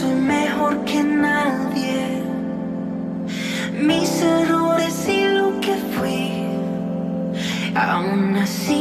soy mejor que nadie. Mis errores y lo que fui. Aún así,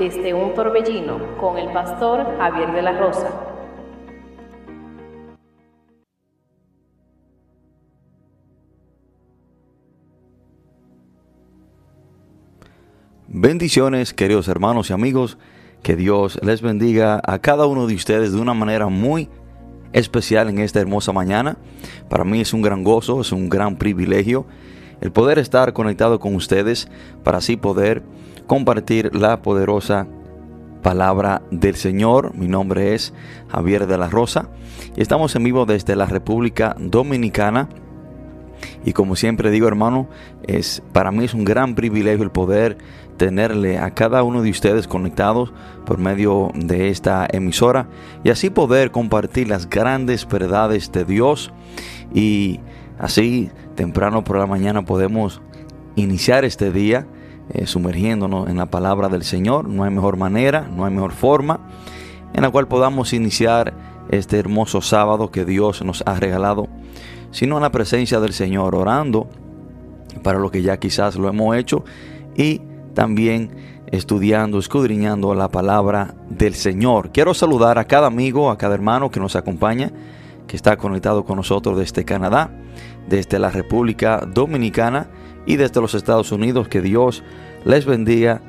Desde un Torbellino con el pastor Javier de la Rosa. Bendiciones, queridos hermanos y amigos. Que Dios les bendiga a cada uno de ustedes de una manera muy especial en esta hermosa mañana. Para mí es un gran gozo, es un gran privilegio el poder estar conectado con ustedes para así poder compartir la poderosa palabra del Señor. Mi nombre es Javier de la Rosa estamos en vivo desde la República Dominicana. Y como siempre digo, hermano, es para mí es un gran privilegio el poder tenerle a cada uno de ustedes conectados por medio de esta emisora y así poder compartir las grandes verdades de Dios y así temprano por la mañana podemos iniciar este día eh, sumergiéndonos en la palabra del Señor. No hay mejor manera, no hay mejor forma en la cual podamos iniciar este hermoso sábado que Dios nos ha regalado, sino en la presencia del Señor, orando para lo que ya quizás lo hemos hecho y también estudiando, escudriñando la palabra del Señor. Quiero saludar a cada amigo, a cada hermano que nos acompaña, que está conectado con nosotros desde Canadá, desde la República Dominicana y desde los Estados Unidos. Que Dios les bendiga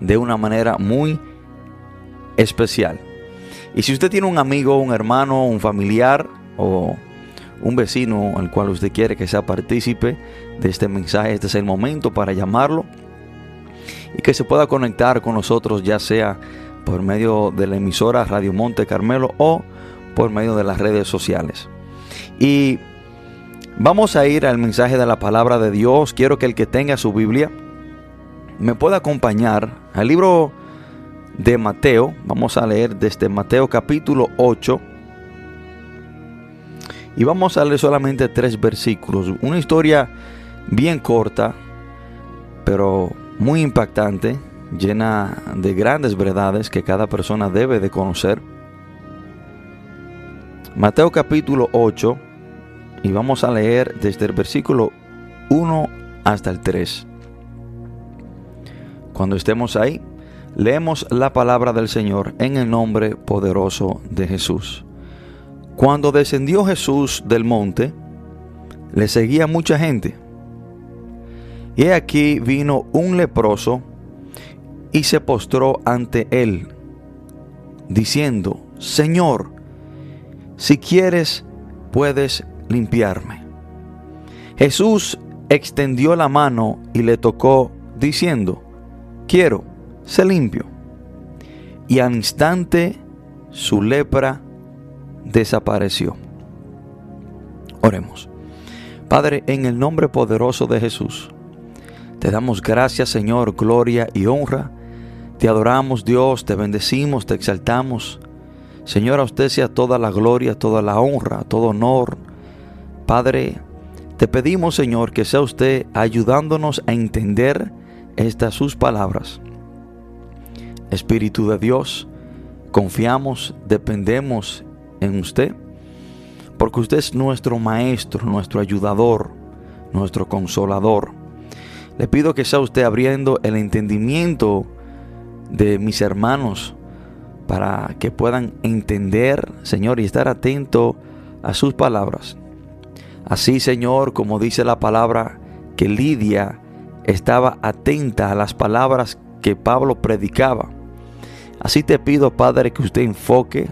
de una manera muy especial. Y si usted tiene un amigo, un hermano, un familiar o un vecino al cual usted quiere que sea partícipe de este mensaje, este es el momento para llamarlo y que se pueda conectar con nosotros, ya sea por medio de la emisora Radio Monte Carmelo o por medio de las redes sociales. Y vamos a ir al mensaje de la palabra de Dios. Quiero que el que tenga su Biblia me pueda acompañar al libro de Mateo. Vamos a leer desde Mateo capítulo 8. Y vamos a leer solamente tres versículos. Una historia bien corta, pero muy impactante, llena de grandes verdades que cada persona debe de conocer. Mateo capítulo 8 y vamos a leer desde el versículo 1 hasta el 3. Cuando estemos ahí, leemos la palabra del Señor en el nombre poderoso de Jesús. Cuando descendió Jesús del monte, le seguía mucha gente. Y aquí vino un leproso y se postró ante él, diciendo, Señor, si quieres, puedes limpiarme. Jesús extendió la mano y le tocó, diciendo, quiero, sé limpio. Y al instante su lepra desapareció. Oremos. Padre, en el nombre poderoso de Jesús, Te damos gracias, Señor, gloria y honra. Te adoramos, Dios, te bendecimos, te exaltamos. Señor, a usted sea toda la gloria, toda la honra, todo honor. Padre, te pedimos, Señor, que sea usted ayudándonos a entender estas sus palabras. Espíritu de Dios, confiamos, dependemos en usted, porque usted es nuestro maestro, nuestro ayudador, nuestro consolador. Le pido que sea usted abriendo el entendimiento de mis hermanos para que puedan entender, Señor, y estar atento a sus palabras. Así, Señor, como dice la palabra, que Lidia estaba atenta a las palabras que Pablo predicaba. Así te pido, Padre, que usted enfoque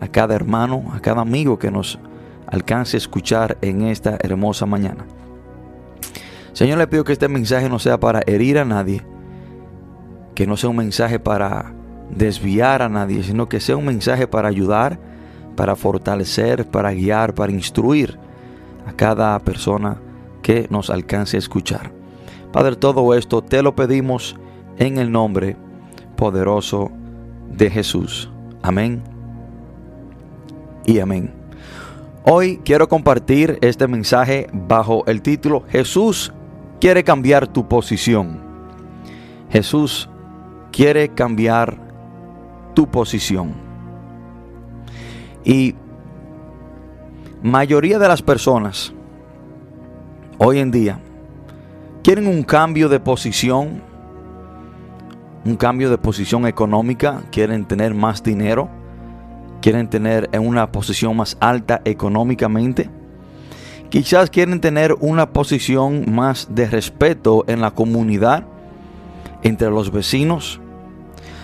a cada hermano, a cada amigo que nos alcance a escuchar en esta hermosa mañana. Señor, le pido que este mensaje no sea para herir a nadie, que no sea un mensaje para desviar a nadie, sino que sea un mensaje para ayudar, para fortalecer, para guiar, para instruir a cada persona que nos alcance a escuchar. Padre, todo esto te lo pedimos en el nombre poderoso de Jesús. Amén y amén. Hoy quiero compartir este mensaje bajo el título Jesús quiere cambiar tu posición. Jesús quiere cambiar tu posición. Y mayoría de las personas hoy en día quieren un cambio de posición, un cambio de posición económica, quieren tener más dinero, quieren tener en una posición más alta económicamente. Quizás quieren tener una posición más de respeto en la comunidad, entre los vecinos.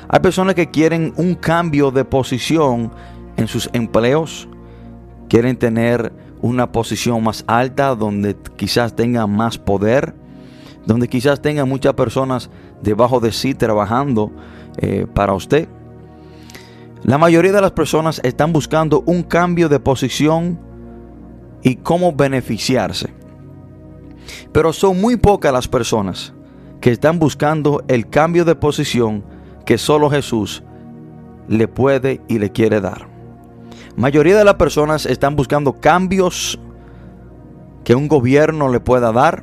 Hay personas que quieren un cambio de posición en sus empleos, quieren tener una posición más alta donde quizás tengan más poder, donde quizás tengan muchas personas debajo de sí trabajando eh, para usted. La mayoría de las personas están buscando un cambio de posición y cómo beneficiarse. Pero son muy pocas las personas que están buscando el cambio de posición que solo Jesús le puede y le quiere dar mayoría de las personas están buscando cambios que un gobierno le pueda dar.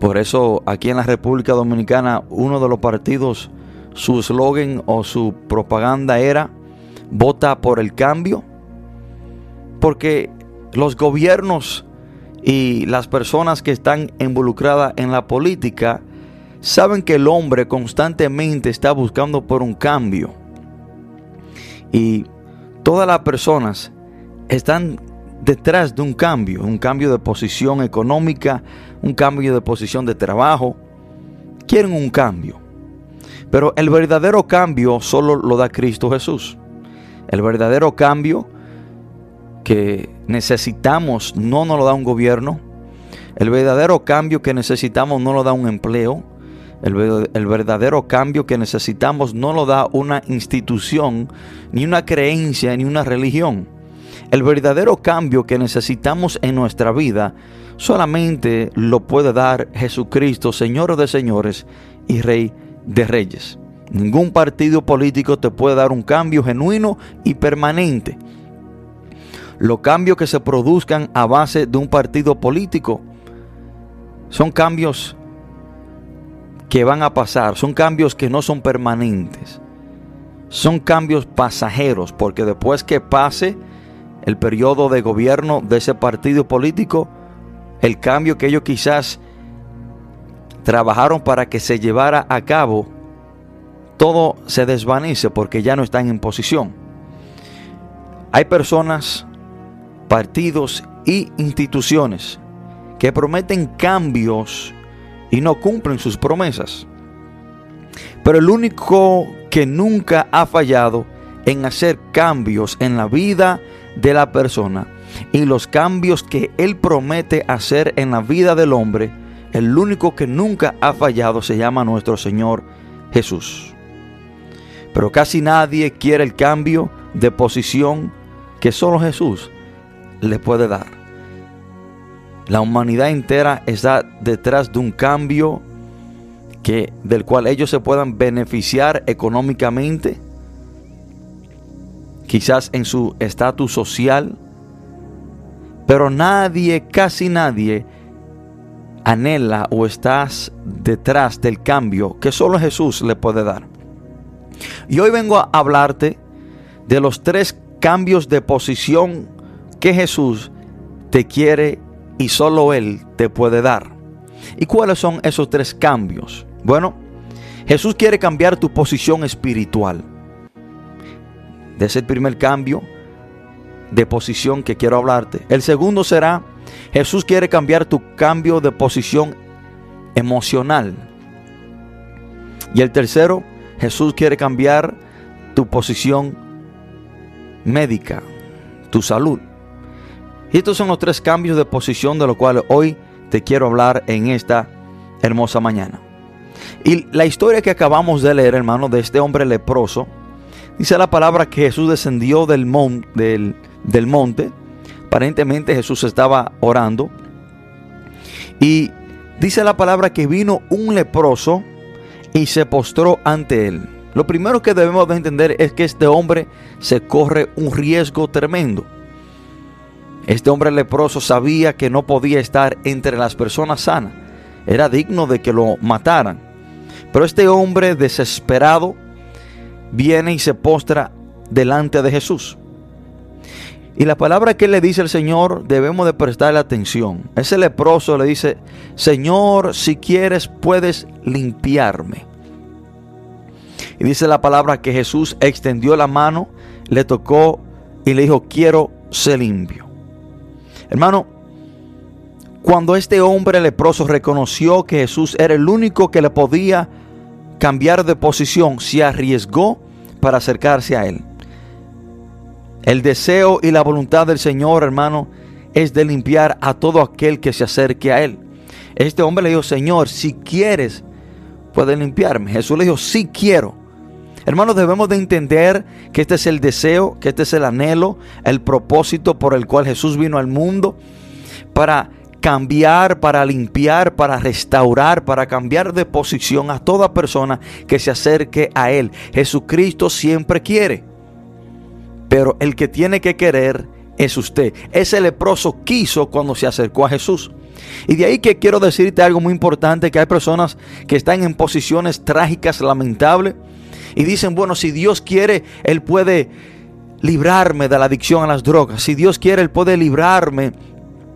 Por eso aquí en la República Dominicana uno de los partidos, su eslogan o su propaganda era vota por el cambio. Porque los gobiernos y las personas que están involucradas en la política saben que el hombre constantemente está buscando por un cambio. Y todas las personas están detrás de un cambio, un cambio de posición económica, un cambio de posición de trabajo. Quieren un cambio. Pero el verdadero cambio solo lo da Cristo Jesús. El verdadero cambio que necesitamos no nos lo da un gobierno. El verdadero cambio que necesitamos no lo da un empleo. El, verdadero cambio que necesitamos no lo da una institución, ni una creencia, ni una religión. El verdadero cambio que necesitamos en nuestra vida solamente lo puede dar Jesucristo, Señor de señores y Rey de reyes. Ningún partido político te puede dar un cambio genuino y permanente. Los cambios que se produzcan a base de un partido político son cambios que van a pasar, son cambios que no son permanentes. Son cambios pasajeros, porque después que pase el periodo de gobierno de ese partido político, el cambio que ellos quizás trabajaron para que se llevara a cabo, todo se desvanece porque ya no están en posición. Hay personas, partidos y instituciones que prometen cambios y no cumplen sus promesas. Pero el único que nunca ha fallado en hacer cambios en la vida de la persona y los cambios que Él promete hacer en la vida del hombre, el único que nunca ha fallado se llama nuestro Señor Jesús. Pero casi nadie quiere el cambio de posición que solo Jesús le puede dar. La humanidad entera está detrás de un cambio que, del cual ellos se puedan beneficiar económicamente, quizás en su estatus social, pero nadie, casi nadie, anhela o estás detrás del cambio que solo Jesús le puede dar. Y hoy vengo a hablarte de los tres cambios de posición que Jesús te quiere y solo Él te puede dar. ¿Y cuáles son esos tres cambios? Bueno, Jesús quiere cambiar tu posición espiritual. De ese primer cambio de posición que quiero hablarte. El segundo será, Jesús quiere cambiar tu cambio de posición emocional. Y el tercero, Jesús quiere cambiar tu posición médica, tu salud. Y estos son los tres cambios de posición de los cuales hoy te quiero hablar en esta hermosa mañana. Y la historia que acabamos de leer, hermano, de este hombre leproso, dice la palabra que Jesús descendió del, monte. Aparentemente Jesús estaba orando. Y dice la palabra que vino un leproso y se postró ante él. Lo primero que debemos de entender es que este hombre se corre un riesgo tremendo. Este hombre leproso sabía que no podía estar entre las personas sanas. Era digno de que lo mataran. Pero este hombre desesperado viene y se postra delante de Jesús. Y la palabra que le dice el Señor debemos de prestarle atención. Ese leproso le dice, Señor, si quieres puedes limpiarme. Y dice la palabra que Jesús extendió la mano, le tocó y le dijo, quiero ser limpio. Hermano, cuando este hombre leproso reconoció que Jesús era el único que le podía cambiar de posición, se arriesgó para acercarse a él. El deseo y la voluntad del Señor, hermano, es de limpiar a todo aquel que se acerque a él. Este hombre le dijo, Señor, si quieres, puedes limpiarme. Jesús le dijo, sí quiero. Hermanos, debemos de entender que este es el deseo, que este es el anhelo, el propósito por el cual Jesús vino al mundo para cambiar, para limpiar, para restaurar, para cambiar de posición a toda persona que se acerque a Él. Jesucristo siempre quiere, pero el que tiene que querer es usted. Ese leproso quiso cuando se acercó a Jesús. Y de ahí que quiero decirte algo muy importante, que hay personas que están en posiciones trágicas, lamentables, y dicen, bueno, si Dios quiere, Él puede librarme de la adicción a las drogas. Si Dios quiere, Él puede librarme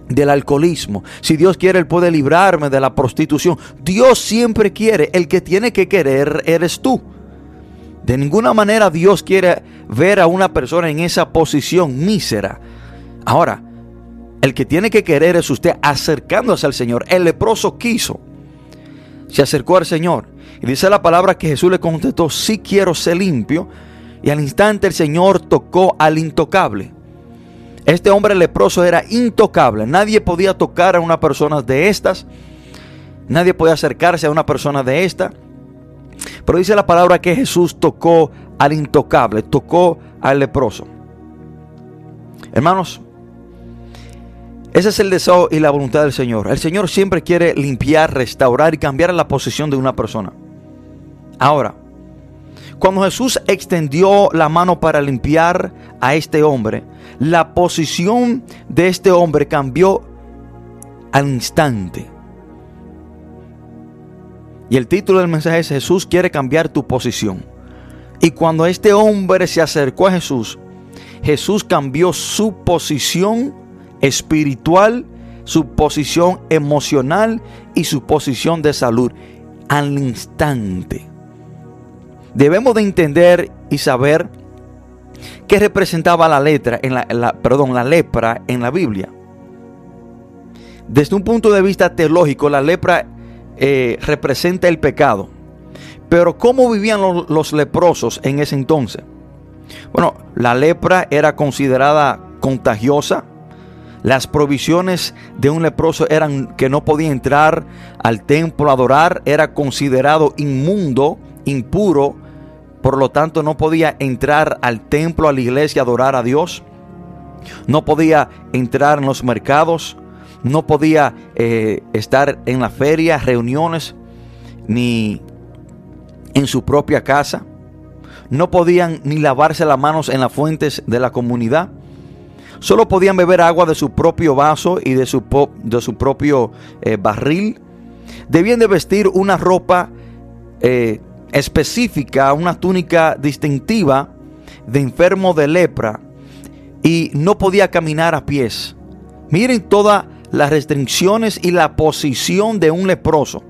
del alcoholismo. Si Dios quiere, Él puede librarme de la prostitución. Dios siempre quiere. El que tiene que querer eres tú. De ninguna manera Dios quiere ver a una persona en esa posición mísera. Ahora, el que tiene que querer es usted acercándose al Señor. El leproso quiso. Se acercó al Señor. Y dice la palabra que Jesús le contestó, sí quiero ser limpio. Y al instante el Señor tocó al intocable. Este hombre leproso era intocable. Nadie podía tocar a una persona de estas. Nadie podía acercarse a una persona de esta. Pero dice la palabra que Jesús tocó al intocable, tocó al leproso. Hermanos, ese es el deseo y la voluntad del Señor. El Señor siempre quiere limpiar, restaurar y cambiar la posición de una persona. Ahora, cuando Jesús extendió la mano para limpiar a este hombre, la posición de este hombre cambió al instante. Y el título del mensaje es Jesús quiere cambiar tu posición. Y cuando este hombre se acercó a Jesús, Jesús cambió su posición espiritual, su posición emocional y su posición de salud al instante debemos de entender y saber qué representaba la letra en la, perdón, la lepra en la Biblia. Desde un punto de vista teológico, la lepra eh, representa el pecado. Pero ¿cómo vivían los, los leprosos en ese entonces? Bueno, la lepra era considerada contagiosa. Las provisiones de un leproso eran que no podía entrar al templo a adorar, era considerado inmundo impuro, por lo tanto no podía entrar al templo, a la iglesia a adorar a Dios, no podía entrar en los mercados, no podía eh, estar en la feria, reuniones, ni en su propia casa. No podían ni lavarse las manos en las fuentes de la comunidad. Solo podían beber agua de su propio vaso y de su, de su propio eh, barril. Debían de vestir una ropa eh, específica, una túnica distintiva de enfermo de lepra y no podía caminar a pies. Miren todas las restricciones y la posición de un leproso.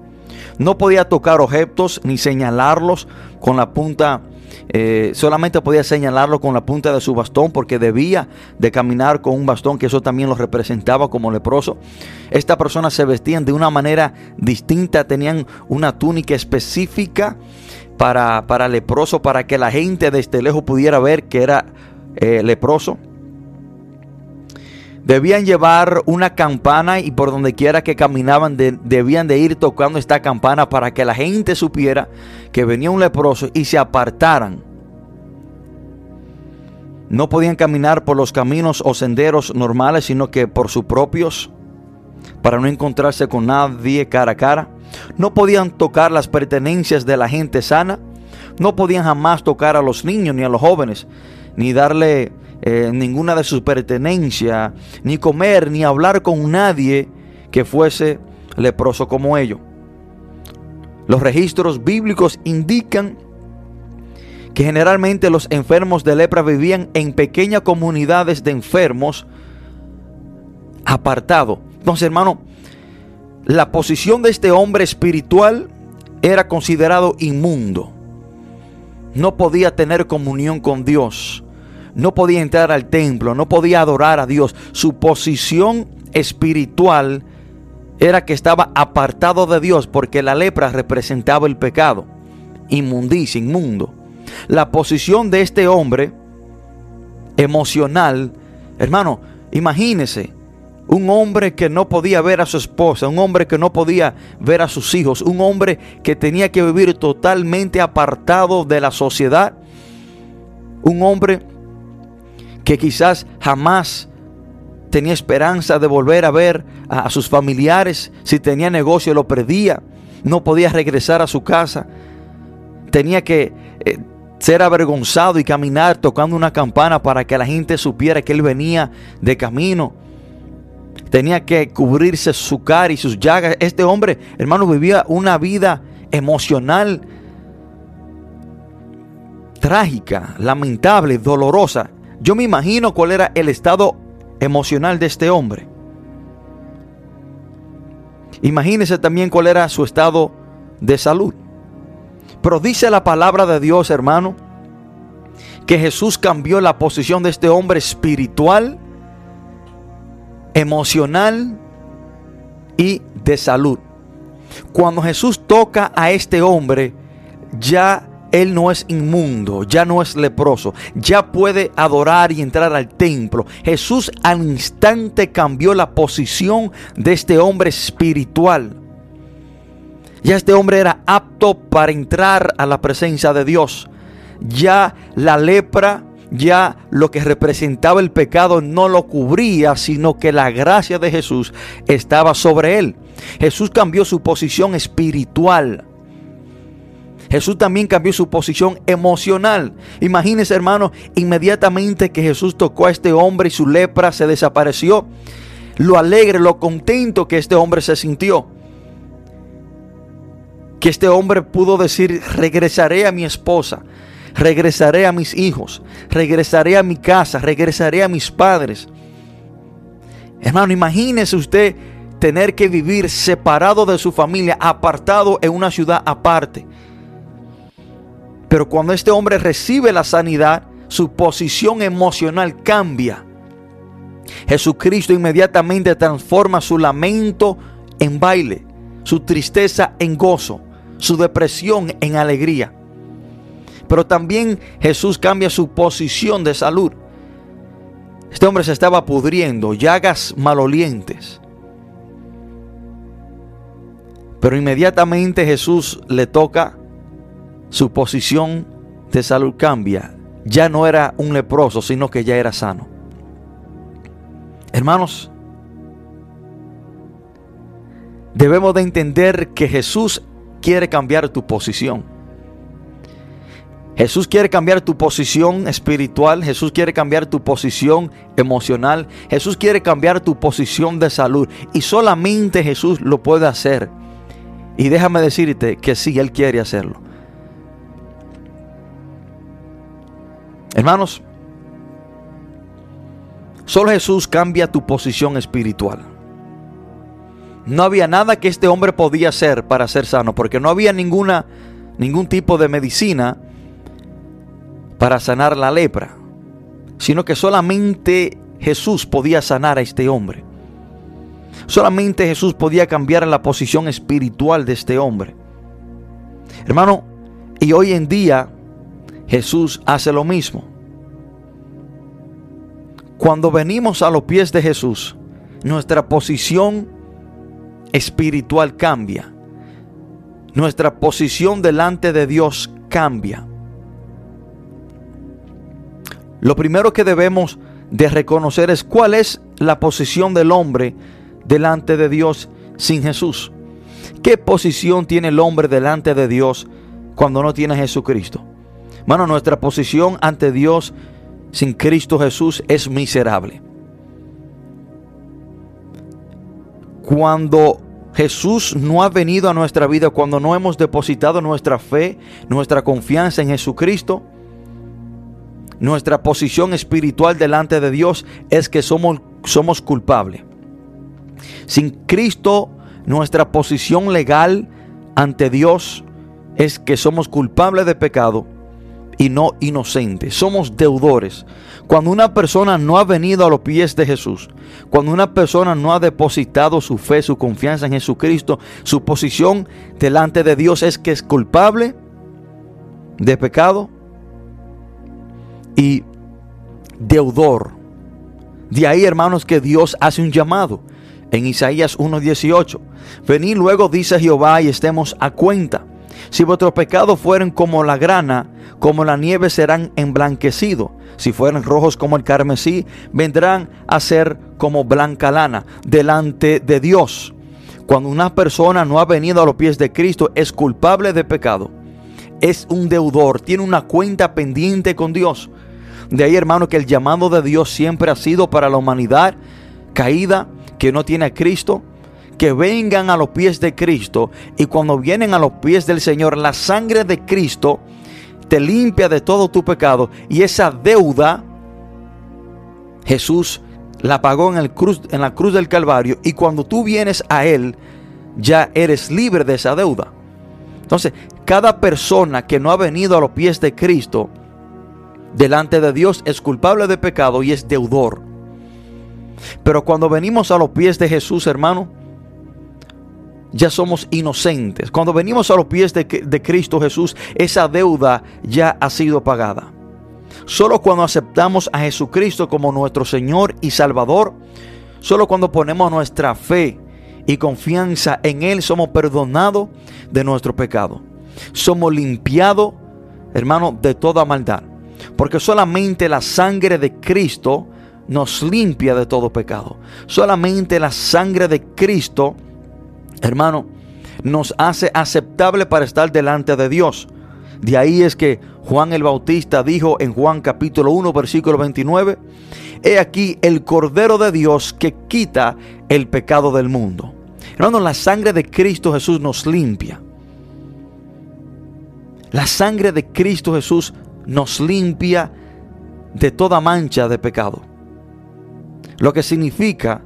No podía tocar objetos ni señalarlos con la punta, eh, solamente podía señalarlo con la punta de su bastón porque debía de caminar con un bastón que eso también lo representaba como leproso. Estas personas se vestían de una manera distinta, tenían una túnica específica para, para leproso, para que la gente desde lejos pudiera ver que era eh, leproso. Debían llevar una campana y por donde quiera que caminaban debían de ir tocando esta campana para que la gente supiera que venía un leproso y se apartaran. No podían caminar por los caminos o senderos normales, sino que por sus propios, para no encontrarse con nadie cara a cara. No podían tocar las pertenencias de la gente sana. No podían jamás tocar a los niños ni a los jóvenes, ni darle eh, ninguna de sus pertenencias, ni comer, ni hablar con nadie que fuese leproso como ellos. Los registros bíblicos indican que generalmente los enfermos de lepra vivían en pequeñas comunidades de enfermos apartados. Entonces, hermano, la posición de este hombre espiritual era considerado inmundo. No podía tener comunión con Dios no podía entrar al templo, no podía adorar a Dios. Su posición espiritual era que estaba apartado de Dios porque la lepra representaba el pecado, inmundicia, inmundo. La posición de este hombre emocional, hermano, imagínese, un hombre que no podía ver a su esposa, un hombre que no podía ver a sus hijos, un hombre que tenía que vivir totalmente apartado de la sociedad, un hombre que quizás jamás tenía esperanza de volver a ver a, sus familiares, si tenía negocio lo perdía, no podía regresar a su casa, tenía que eh, ser avergonzado y caminar tocando una campana para que la gente supiera que él venía de camino. Tenía que cubrirse su cara y sus llagas. Este hombre, hermano, vivía una vida emocional trágica, lamentable, dolorosa. Yo me imagino cuál era el estado emocional de este hombre. Imagínese también cuál era su estado de salud. Pero dice la palabra de Dios, hermano, que Jesús cambió la posición de este hombre espiritual, emocional y de salud. Cuando Jesús toca a este hombre, ya él no es inmundo, ya no es leproso, ya puede adorar y entrar al templo. Jesús al instante cambió la posición de este hombre espiritual. Ya este hombre era apto para entrar a la presencia de Dios. Ya la lepra, ya lo que representaba el pecado no lo cubría, sino que la gracia de Jesús estaba sobre él. Jesús cambió su posición espiritual. Jesús también cambió su posición emocional. Imagínese, hermano, inmediatamente que Jesús tocó a este hombre y su lepra se desapareció. Lo alegre, lo contento que este hombre se sintió. Que este hombre pudo decir, regresaré a mi esposa, regresaré a mis hijos, regresaré a mi casa, regresaré a mis padres. Hermano, imagínese usted tener que vivir separado de su familia, apartado en una ciudad aparte. Pero cuando este hombre recibe la sanidad, su posición emocional cambia. Jesucristo inmediatamente transforma su lamento en baile, su tristeza en gozo, su depresión en alegría. Pero también Jesús cambia su posición de salud. Este hombre se estaba pudriendo, llagas malolientes. Pero inmediatamente Jesús le toca su posición de salud cambia. Ya no era un leproso, sino que ya era sano. Hermanos, debemos de entender que Jesús quiere cambiar tu posición. Jesús quiere cambiar tu posición espiritual, Jesús quiere cambiar tu posición emocional, Jesús quiere cambiar tu posición de salud y solamente Jesús lo puede hacer. Y déjame decirte que sí, Él quiere hacerlo. Hermanos, solo Jesús cambia tu posición espiritual. No había nada que este hombre podía hacer para ser sano, porque no había ninguna, ningún tipo de medicina para sanar la lepra, sino que solamente Jesús podía sanar a este hombre. Solamente Jesús podía cambiar la posición espiritual de este hombre. Hermano, y hoy en día Jesús hace lo mismo. Cuando venimos a los pies de Jesús, nuestra posición espiritual cambia. Nuestra posición delante de Dios cambia. Lo primero que debemos de reconocer es cuál es la posición del hombre delante de Dios sin Jesús. ¿Qué posición tiene el hombre delante de Dios cuando no tiene Jesucristo? Bueno, nuestra posición ante Dios sin Cristo Jesús es miserable. Cuando Jesús no ha venido a nuestra vida, cuando no hemos depositado nuestra fe, nuestra confianza en Jesucristo, nuestra posición espiritual delante de Dios es que somos, somos culpables. Sin Cristo, nuestra posición legal ante Dios es que somos culpables de pecado y no inocentes. Somos deudores. Cuando una persona no ha venido a los pies de Jesús, cuando una persona no ha depositado su fe, su confianza en Jesucristo, su posición delante de Dios es que es culpable de pecado y deudor. De ahí, hermanos, que Dios hace un llamado en Isaías 1:18. Venid luego, dice Jehová, y estemos a cuenta. Si vuestros pecados fueren como la grana, como la nieve serán emblanquecidos. Si fueren rojos como el carmesí, vendrán a ser como blanca lana delante de Dios. Cuando una persona no ha venido a los pies de Cristo, es culpable de pecado. Es un deudor, tiene una cuenta pendiente con Dios. De ahí, hermano, que el llamado de Dios siempre ha sido para la humanidad caída que no tiene a Cristo, que vengan a los pies de Cristo y cuando vienen a los pies del Señor, la sangre de Cristo te limpia de todo tu pecado y esa deuda Jesús la pagó en, el cruz, en la cruz del Calvario y cuando tú vienes a Él ya eres libre de esa deuda. Entonces, cada persona que no ha venido a los pies de Cristo delante de Dios es culpable de pecado y es deudor. Pero cuando venimos a los pies de Jesús, hermano, ya somos inocentes. Cuando venimos a los pies de, Cristo Jesús, esa deuda ya ha sido pagada. Solo cuando aceptamos a Jesucristo como nuestro Señor y Salvador, solo cuando ponemos nuestra fe y confianza en Él, somos perdonados de nuestro pecado. Somos limpiados, hermano, de toda maldad. Porque solamente la sangre de Cristo nos limpia de todo pecado. Solamente la sangre de Cristo, hermano, nos hace aceptable para estar delante de Dios. De ahí es que Juan el Bautista dijo en Juan capítulo 1 versículo 29, He aquí el Cordero de Dios que quita el pecado del mundo. Hermano, la sangre de Cristo Jesús nos limpia. La sangre de Cristo Jesús nos limpia de toda mancha de pecado. Lo que significa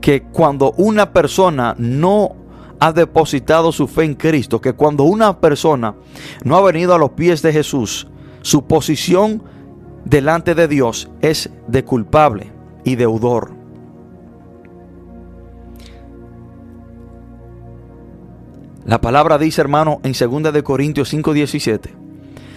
que cuando una persona no ha depositado su fe en Cristo, que cuando una persona no ha venido a los pies de Jesús, su posición delante de Dios es de culpable y deudor. La palabra dice, hermano, en 2 de Corintios 5:17,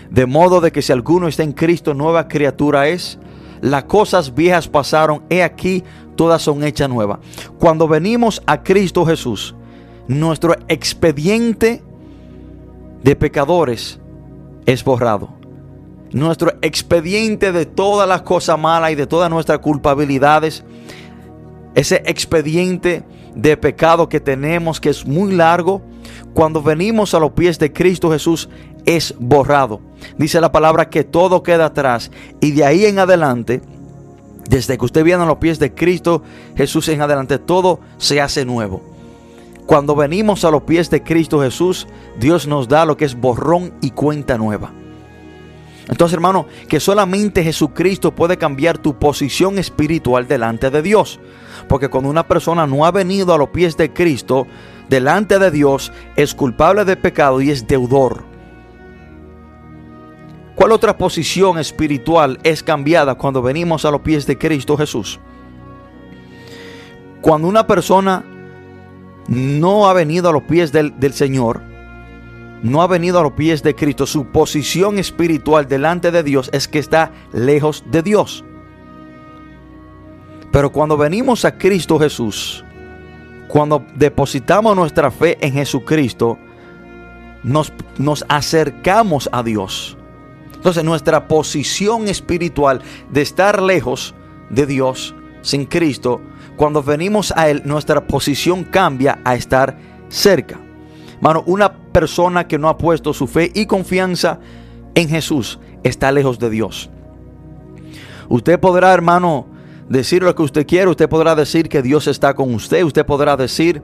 de modo de que si alguno está en Cristo, nueva criatura es. Las cosas viejas pasaron, he aquí, todas son hechas nuevas. Cuando venimos a Cristo Jesús, nuestro expediente de pecadores es borrado. Nuestro expediente de todas las cosas malas y de todas nuestras culpabilidades, ese expediente de pecado que tenemos, que es muy largo, cuando venimos a los pies de Cristo Jesús, es borrado. Dice la palabra que todo queda atrás y de ahí en adelante, desde que usted viene a los pies de Cristo Jesús en adelante, todo se hace nuevo. Cuando venimos a los pies de Cristo Jesús, Dios nos da lo que es borrón y cuenta nueva. Entonces, hermano, que solamente Jesucristo puede cambiar tu posición espiritual delante de Dios. Porque cuando una persona no ha venido a los pies de Cristo, delante de Dios, es culpable de pecado y es deudor. ¿Cuál otra posición espiritual es cambiada cuando venimos a los pies de Cristo Jesús? Cuando una persona no ha venido a los pies del, Señor, no ha venido a los pies de Cristo, su posición espiritual delante de Dios es que está lejos de Dios. Pero cuando venimos a Cristo Jesús, cuando depositamos nuestra fe en Jesucristo, nos, nos acercamos a Dios. Entonces nuestra posición espiritual de estar lejos de Dios, sin Cristo, cuando venimos a Él, nuestra posición cambia a estar cerca. Mano, una persona que no ha puesto su fe y confianza en Jesús está lejos de Dios. Usted podrá, hermano, decir lo que usted quiere. Usted podrá decir que Dios está con usted. Usted podrá decir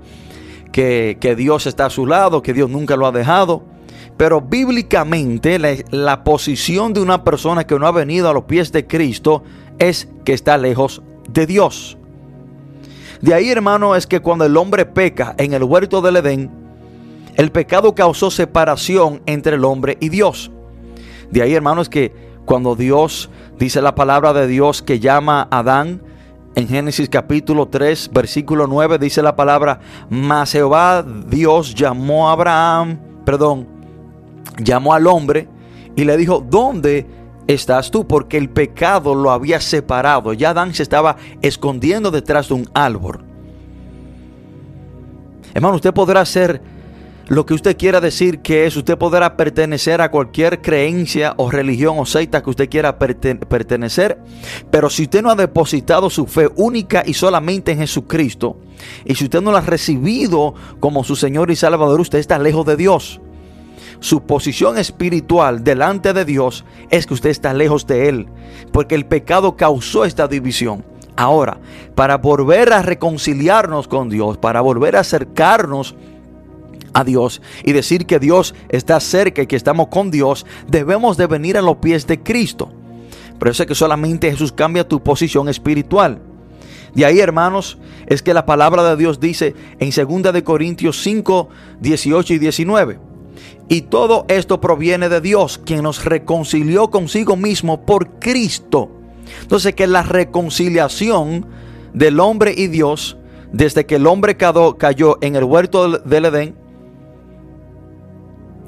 que, Dios está a su lado, que Dios nunca lo ha dejado. Pero bíblicamente la, la, posición de una persona que no ha venido a los pies de Cristo es que está lejos de Dios. De ahí, hermano, es que cuando el hombre peca en el huerto del Edén, el pecado causó separación entre el hombre y Dios. De ahí, hermano, es que cuando Dios dice la palabra de Dios que llama a Adán, en Génesis capítulo 3, versículo 9, dice la palabra, mas Jehová Dios llamó a Abraham, perdón, llamó al hombre y le dijo, ¿dónde estás tú, porque el pecado lo había separado. Ya Adán se estaba escondiendo detrás de un árbol. Hermano, usted podrá ser lo que usted quiera decir que es. Usted podrá pertenecer a cualquier creencia o religión o secta que usted quiera pertenecer. Pero si usted no ha depositado su fe única y solamente en Jesucristo, y si usted no la ha recibido como su Señor y Salvador, usted está lejos de Dios su posición espiritual delante de Dios es que usted está lejos de Él, porque el pecado causó esta división. Ahora, para volver a reconciliarnos con Dios, para volver a acercarnos a Dios y decir que Dios está cerca y que estamos con Dios, debemos de venir a los pies de Cristo. Pero eso es que solamente Jesús cambia tu posición espiritual. De ahí, hermanos, es que la palabra de Dios dice en 2 de Corintios 5, 18 y 19. Y todo esto proviene de Dios, quien nos reconcilió consigo mismo por Cristo. Entonces que la reconciliación del hombre y Dios, desde que el hombre cayó en el huerto del Edén,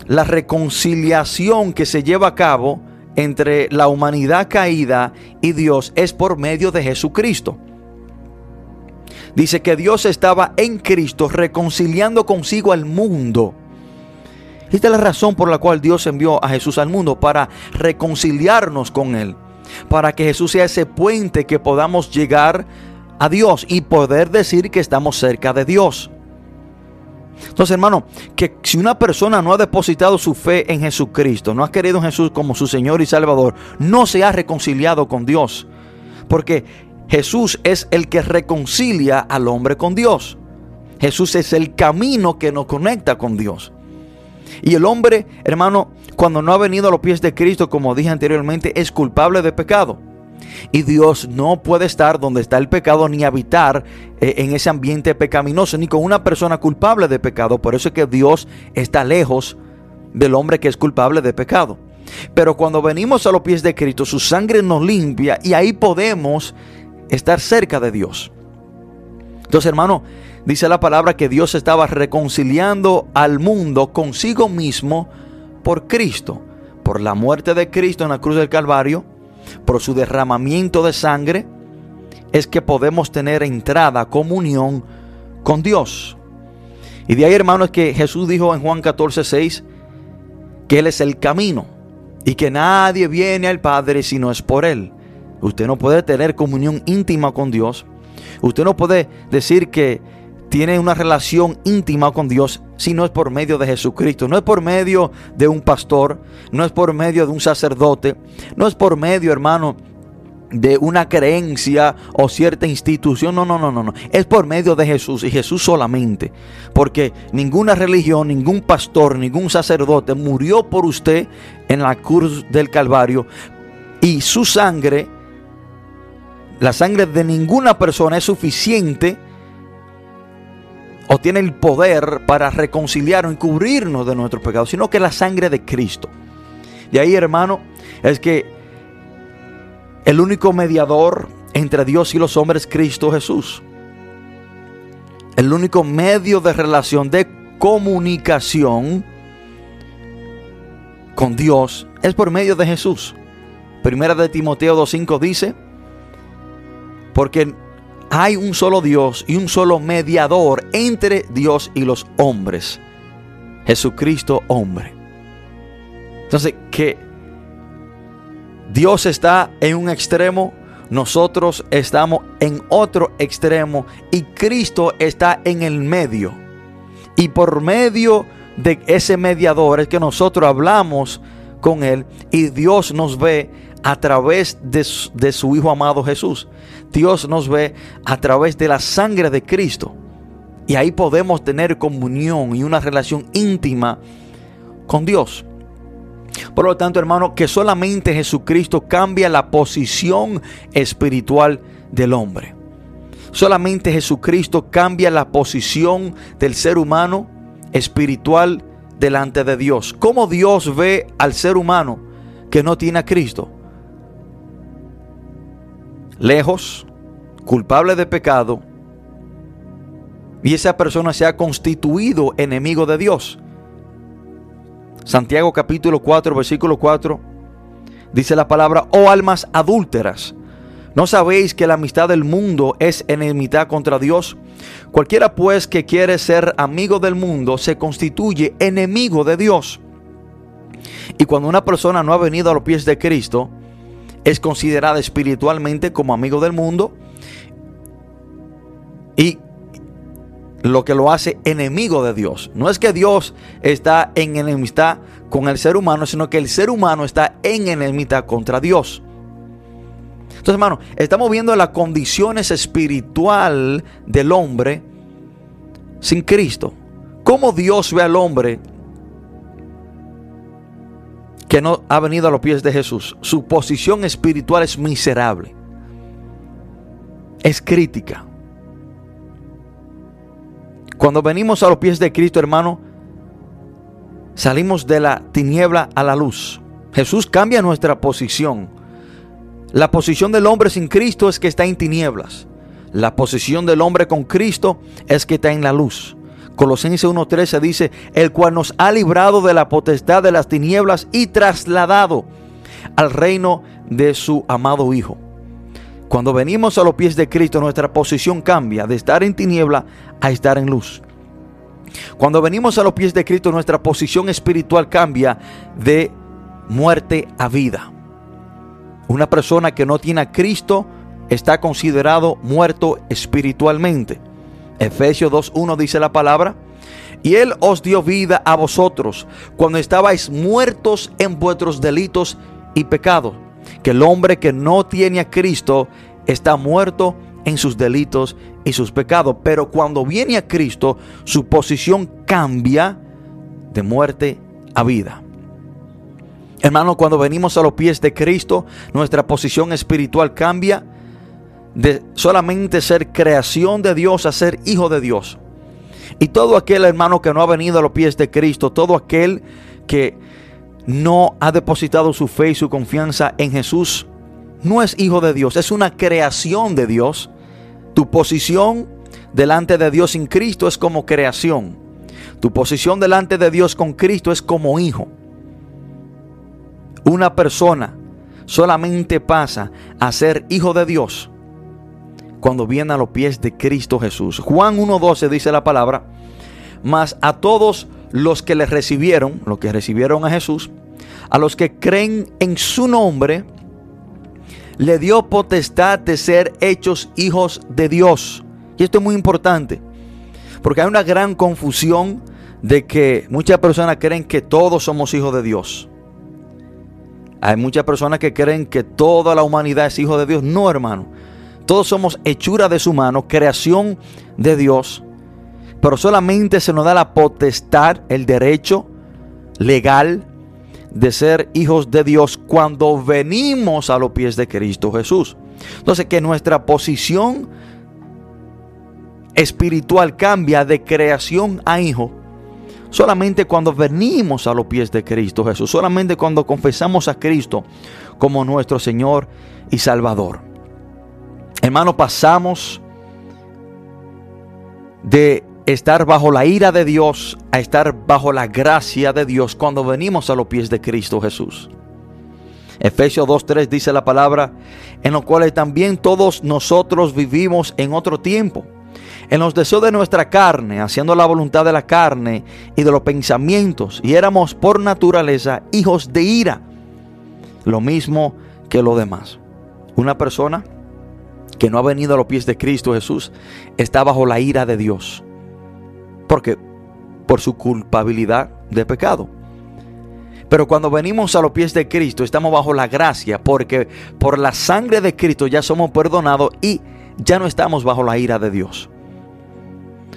la reconciliación que se lleva a cabo entre la humanidad caída y Dios es por medio de Jesucristo. Dice que Dios estaba en Cristo reconciliando consigo al mundo esta es la razón por la cual Dios envió a Jesús al mundo, para reconciliarnos con Él, para que Jesús sea ese puente que podamos llegar a Dios y poder decir que estamos cerca de Dios. Entonces, hermano, que si una persona no ha depositado su fe en Jesucristo, no ha querido en Jesús como su Señor y Salvador, no se ha reconciliado con Dios. Porque Jesús es el que reconcilia al hombre con Dios. Jesús es el camino que nos conecta con Dios. Y el hombre, hermano, cuando no ha venido a los pies de Cristo, como dije anteriormente, es culpable de pecado. Y Dios no puede estar donde está el pecado ni habitar eh, en ese ambiente pecaminoso, ni con una persona culpable de pecado. Por eso es que Dios está lejos del hombre que es culpable de pecado. Pero cuando venimos a los pies de Cristo, su sangre nos limpia y ahí podemos estar cerca de Dios. Entonces, hermano, Dice la palabra que Dios estaba reconciliando al mundo consigo mismo por Cristo, por la muerte de Cristo en la cruz del Calvario, por su derramamiento de sangre, es que podemos tener entrada, comunión con Dios. Y de ahí, hermano, es que Jesús dijo en Juan 14, 6 que Él es el camino y que nadie viene al Padre si no es por Él. Usted no puede tener comunión íntima con Dios. Usted no puede decir que tiene una relación íntima con Dios si no es por medio de Jesucristo. No es por medio de un pastor, no es por medio de un sacerdote, no es por medio, hermano, de una creencia o cierta institución. No, no, no, no, no. Es por medio de Jesús y Jesús solamente. Porque ninguna religión, ningún pastor, ningún sacerdote murió por usted en la cruz del Calvario. Y su sangre, la sangre de ninguna persona es suficiente o tiene el poder para reconciliarnos y cubrirnos de nuestros pecados, sino que la sangre de Cristo. De ahí, hermano, es que el único mediador entre Dios y los hombres es Cristo Jesús. El único medio de relación, de comunicación con Dios es por medio de Jesús. Primera de Timoteo 2.5 dice, porque hay un solo Dios y un solo mediador entre Dios y los hombres. Jesucristo hombre. Entonces, que Dios está en un extremo, nosotros estamos en otro extremo y Cristo está en el medio. Y por medio de ese mediador es que nosotros hablamos con Él y Dios nos ve a través de su, Hijo amado Jesús. Dios nos ve a través de la sangre de Cristo. Y ahí podemos tener comunión y una relación íntima con Dios. Por lo tanto, hermano, que solamente Jesucristo cambia la posición espiritual del hombre. Solamente Jesucristo cambia la posición del ser humano espiritual delante de Dios. ¿Cómo Dios ve al ser humano que no tiene a Cristo? Lejos, culpable de pecado, y esa persona se ha constituido enemigo de Dios. Santiago capítulo 4, versículo 4, dice la palabra, oh almas adúlteras, ¿no sabéis que la amistad del mundo es enemistad contra Dios? Cualquiera pues que quiere ser amigo del mundo se constituye enemigo de Dios. Y cuando una persona no ha venido a los pies de Cristo, es considerada espiritualmente como amigo del mundo y lo que lo hace enemigo de Dios. No es que Dios está en enemistad con el ser humano, sino que el ser humano está en enemistad contra Dios. Entonces, hermano, estamos viendo las condiciones espiritual del hombre sin Cristo. ¿Cómo Dios ve al hombre que no ha venido a los pies de Jesús, su posición espiritual es miserable. Es crítica. Cuando venimos a los pies de Cristo, hermano, salimos de la tiniebla a la luz. Jesús cambia nuestra posición. La posición del hombre sin Cristo es que está en tinieblas. La posición del hombre con Cristo es que está en la luz. Colosenses 1.13 dice, el cual nos ha librado de la potestad de las tinieblas y trasladado al reino de su amado Hijo. Cuando venimos a los pies de Cristo, nuestra posición cambia de estar en tiniebla a estar en luz. Cuando venimos a los pies de Cristo, nuestra posición espiritual cambia de muerte a vida. Una persona que no tiene a Cristo está considerado muerto espiritualmente. Efesios 2.1 dice la palabra. Y Él os dio vida a vosotros cuando estabais muertos en vuestros delitos y pecados. Que el hombre que no tiene a Cristo está muerto en sus delitos y sus pecados. Pero cuando viene a Cristo, su posición cambia de muerte a vida. Hermano, cuando venimos a los pies de Cristo, nuestra posición espiritual cambia de solamente ser creación de Dios a ser hijo de Dios. Y todo aquel hermano que no ha venido a los pies de Cristo, todo aquel que no ha depositado su fe y su confianza en Jesús, no es hijo de Dios, es una creación de Dios. Tu posición delante de Dios sin Cristo es como creación. Tu posición delante de Dios con Cristo es como hijo. Una persona solamente pasa a ser hijo de Dios cuando viene a los pies de Cristo Jesús. Juan 1.12 dice la palabra, mas a todos los que le recibieron, los que recibieron a Jesús, a los que creen en su nombre, le dio potestad de ser hechos hijos de Dios. Y esto es muy importante. Porque hay una gran confusión de que muchas personas creen que todos somos hijos de Dios. Hay muchas personas que creen que toda la humanidad es hijo de Dios. No, hermano. Todos somos hechura de su mano, creación de Dios. Pero solamente se nos da la potestad, el derecho legal de ser hijos de Dios cuando venimos a los pies de Cristo Jesús. Entonces que nuestra posición espiritual cambia de creación a hijo solamente cuando venimos a los pies de Cristo Jesús, solamente cuando confesamos a Cristo como nuestro Señor y Salvador. Hermano, pasamos de estar bajo la ira de Dios a estar bajo la gracia de Dios cuando venimos a los pies de Cristo Jesús. Efesios 2.3 dice la palabra, en lo cual también todos nosotros vivimos en otro tiempo en los deseos de nuestra carne, haciendo la voluntad de la carne y de los pensamientos, y éramos por naturaleza hijos de ira, lo mismo que lo demás. Una persona que no ha venido a los pies de Cristo Jesús está bajo la ira de Dios. porque Por su culpabilidad de pecado. Pero cuando venimos a los pies de Cristo estamos bajo la gracia porque por la sangre de Cristo ya somos perdonados y ya no estamos bajo la ira de Dios.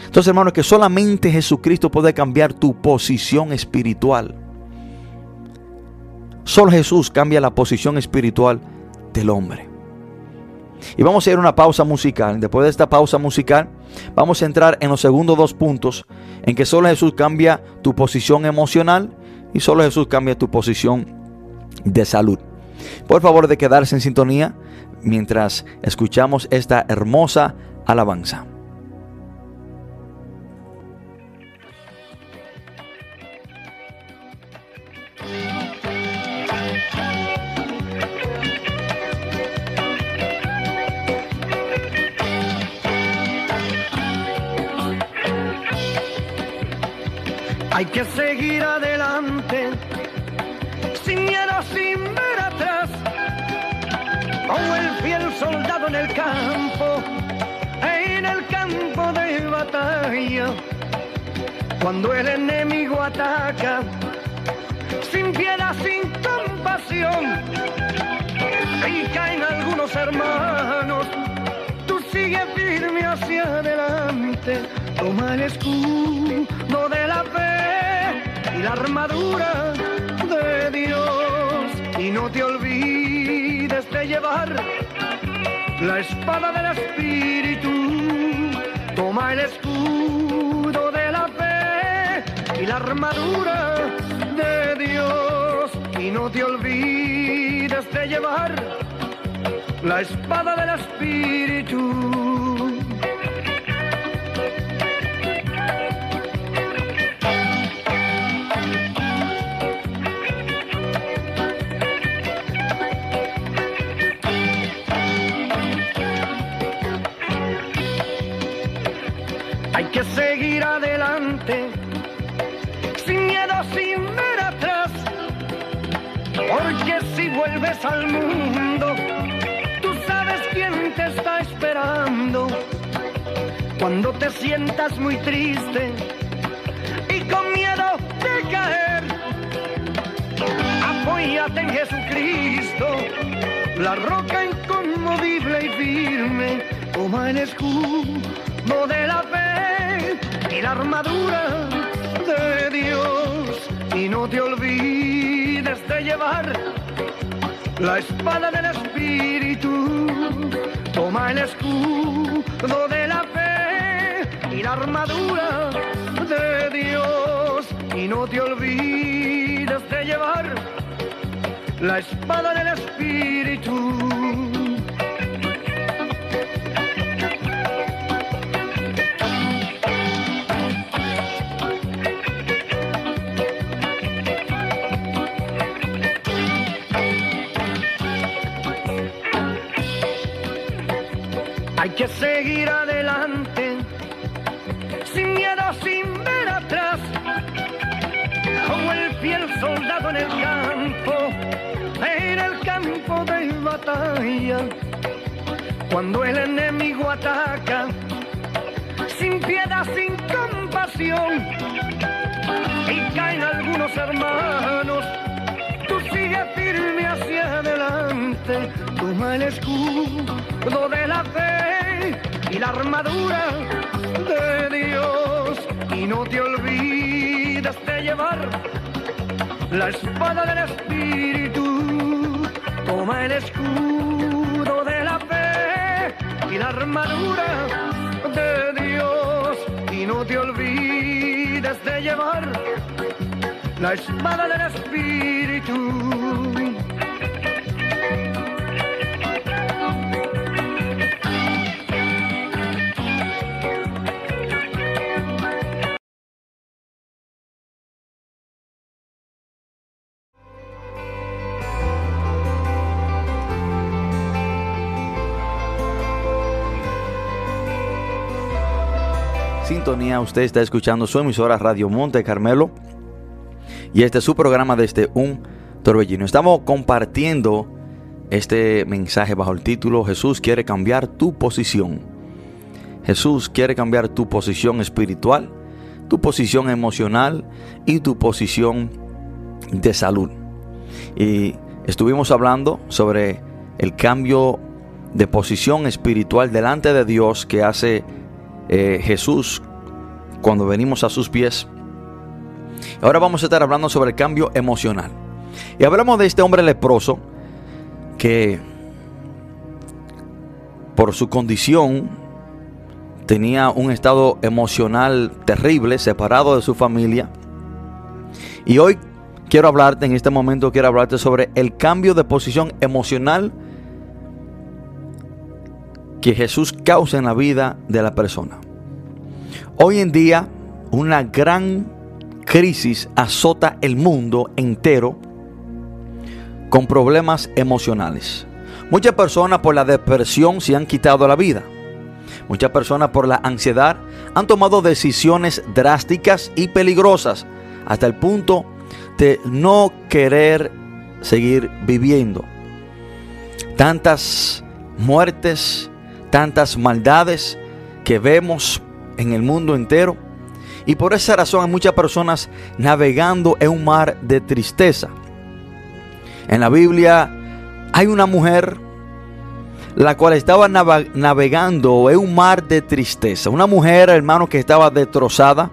Entonces, hermano, que solamente Jesucristo puede cambiar tu posición espiritual. Solo Jesús cambia la posición espiritual del hombre. Y vamos a ir a una pausa musical. Después de esta pausa musical, vamos a entrar en los segundos dos puntos en que solo Jesús cambia tu posición emocional y solo Jesús cambia tu posición de salud. Por favor, de quedarse en sintonía mientras escuchamos esta hermosa alabanza. Hay que seguir adelante, sin miedo, sin ver atrás, como el fiel soldado en el campo, en el campo de batalla. Cuando el enemigo ataca, sin piedad, sin compasión, y caen algunos hermanos, tú sigue firme hacia adelante, toma el escudo de la fe y la armadura de Dios. Y no te olvides de llevar la espada del Espíritu. Toma el escudo de la fe y la armadura de Dios. Y no te olvides de llevar la espada del Espíritu. Seguir adelante, sin miedo, sin ver atrás, porque si vuelves al mundo, tú sabes quién te está esperando. Cuando te sientas muy triste y con miedo de caer, apóyate en Jesucristo, la roca inconmovible y firme, toma el escudo de la y la armadura de Dios. Y no te olvides de llevar la espada del Espíritu. Toma el escudo de la fe y la armadura de Dios. Y no te olvides de llevar la espada del Espíritu. Seguir adelante, sin miedo, sin ver atrás, como el fiel soldado en el campo, en el campo de batalla, cuando el enemigo ataca, sin piedad, sin compasión. Y caen algunos hermanos, tú sigue firme hacia adelante, toma el escudo de la fe y la armadura de Dios. Y no te olvides de llevar la espada del Espíritu, toma el escudo de la fe y la armadura de Dios. Y no te olvides de llevar la espada del Espíritu. Sintonía, usted está escuchando su emisora Radio Monte Carmelo y este es su programa desde un torbellino. Estamos compartiendo este mensaje bajo el título Jesús quiere cambiar tu posición. Jesús quiere cambiar tu posición espiritual, tu posición emocional y tu posición de salud. Y estuvimos hablando sobre el cambio de posición espiritual delante de Dios que hace eh, Jesús cuando venimos a sus pies. Ahora vamos a estar hablando sobre el cambio emocional. Y hablamos de este hombre leproso que por su condición tenía un estado emocional terrible, separado de su familia. Y hoy quiero hablarte, en este momento quiero hablarte sobre el cambio de posición emocional que Jesús causa en la vida de la persona. Hoy en día una gran crisis azota el mundo entero con problemas emocionales. Muchas personas por la depresión se han quitado la vida. Muchas personas por la ansiedad han tomado decisiones drásticas y peligrosas hasta el punto de no querer seguir viviendo. Tantas muertes, tantas maldades que vemos en el mundo entero. Y por esa razón hay muchas personas navegando en un mar de tristeza. En la Biblia hay una mujer la cual estaba navegando en un mar de tristeza. Una mujer, hermano, que estaba destrozada.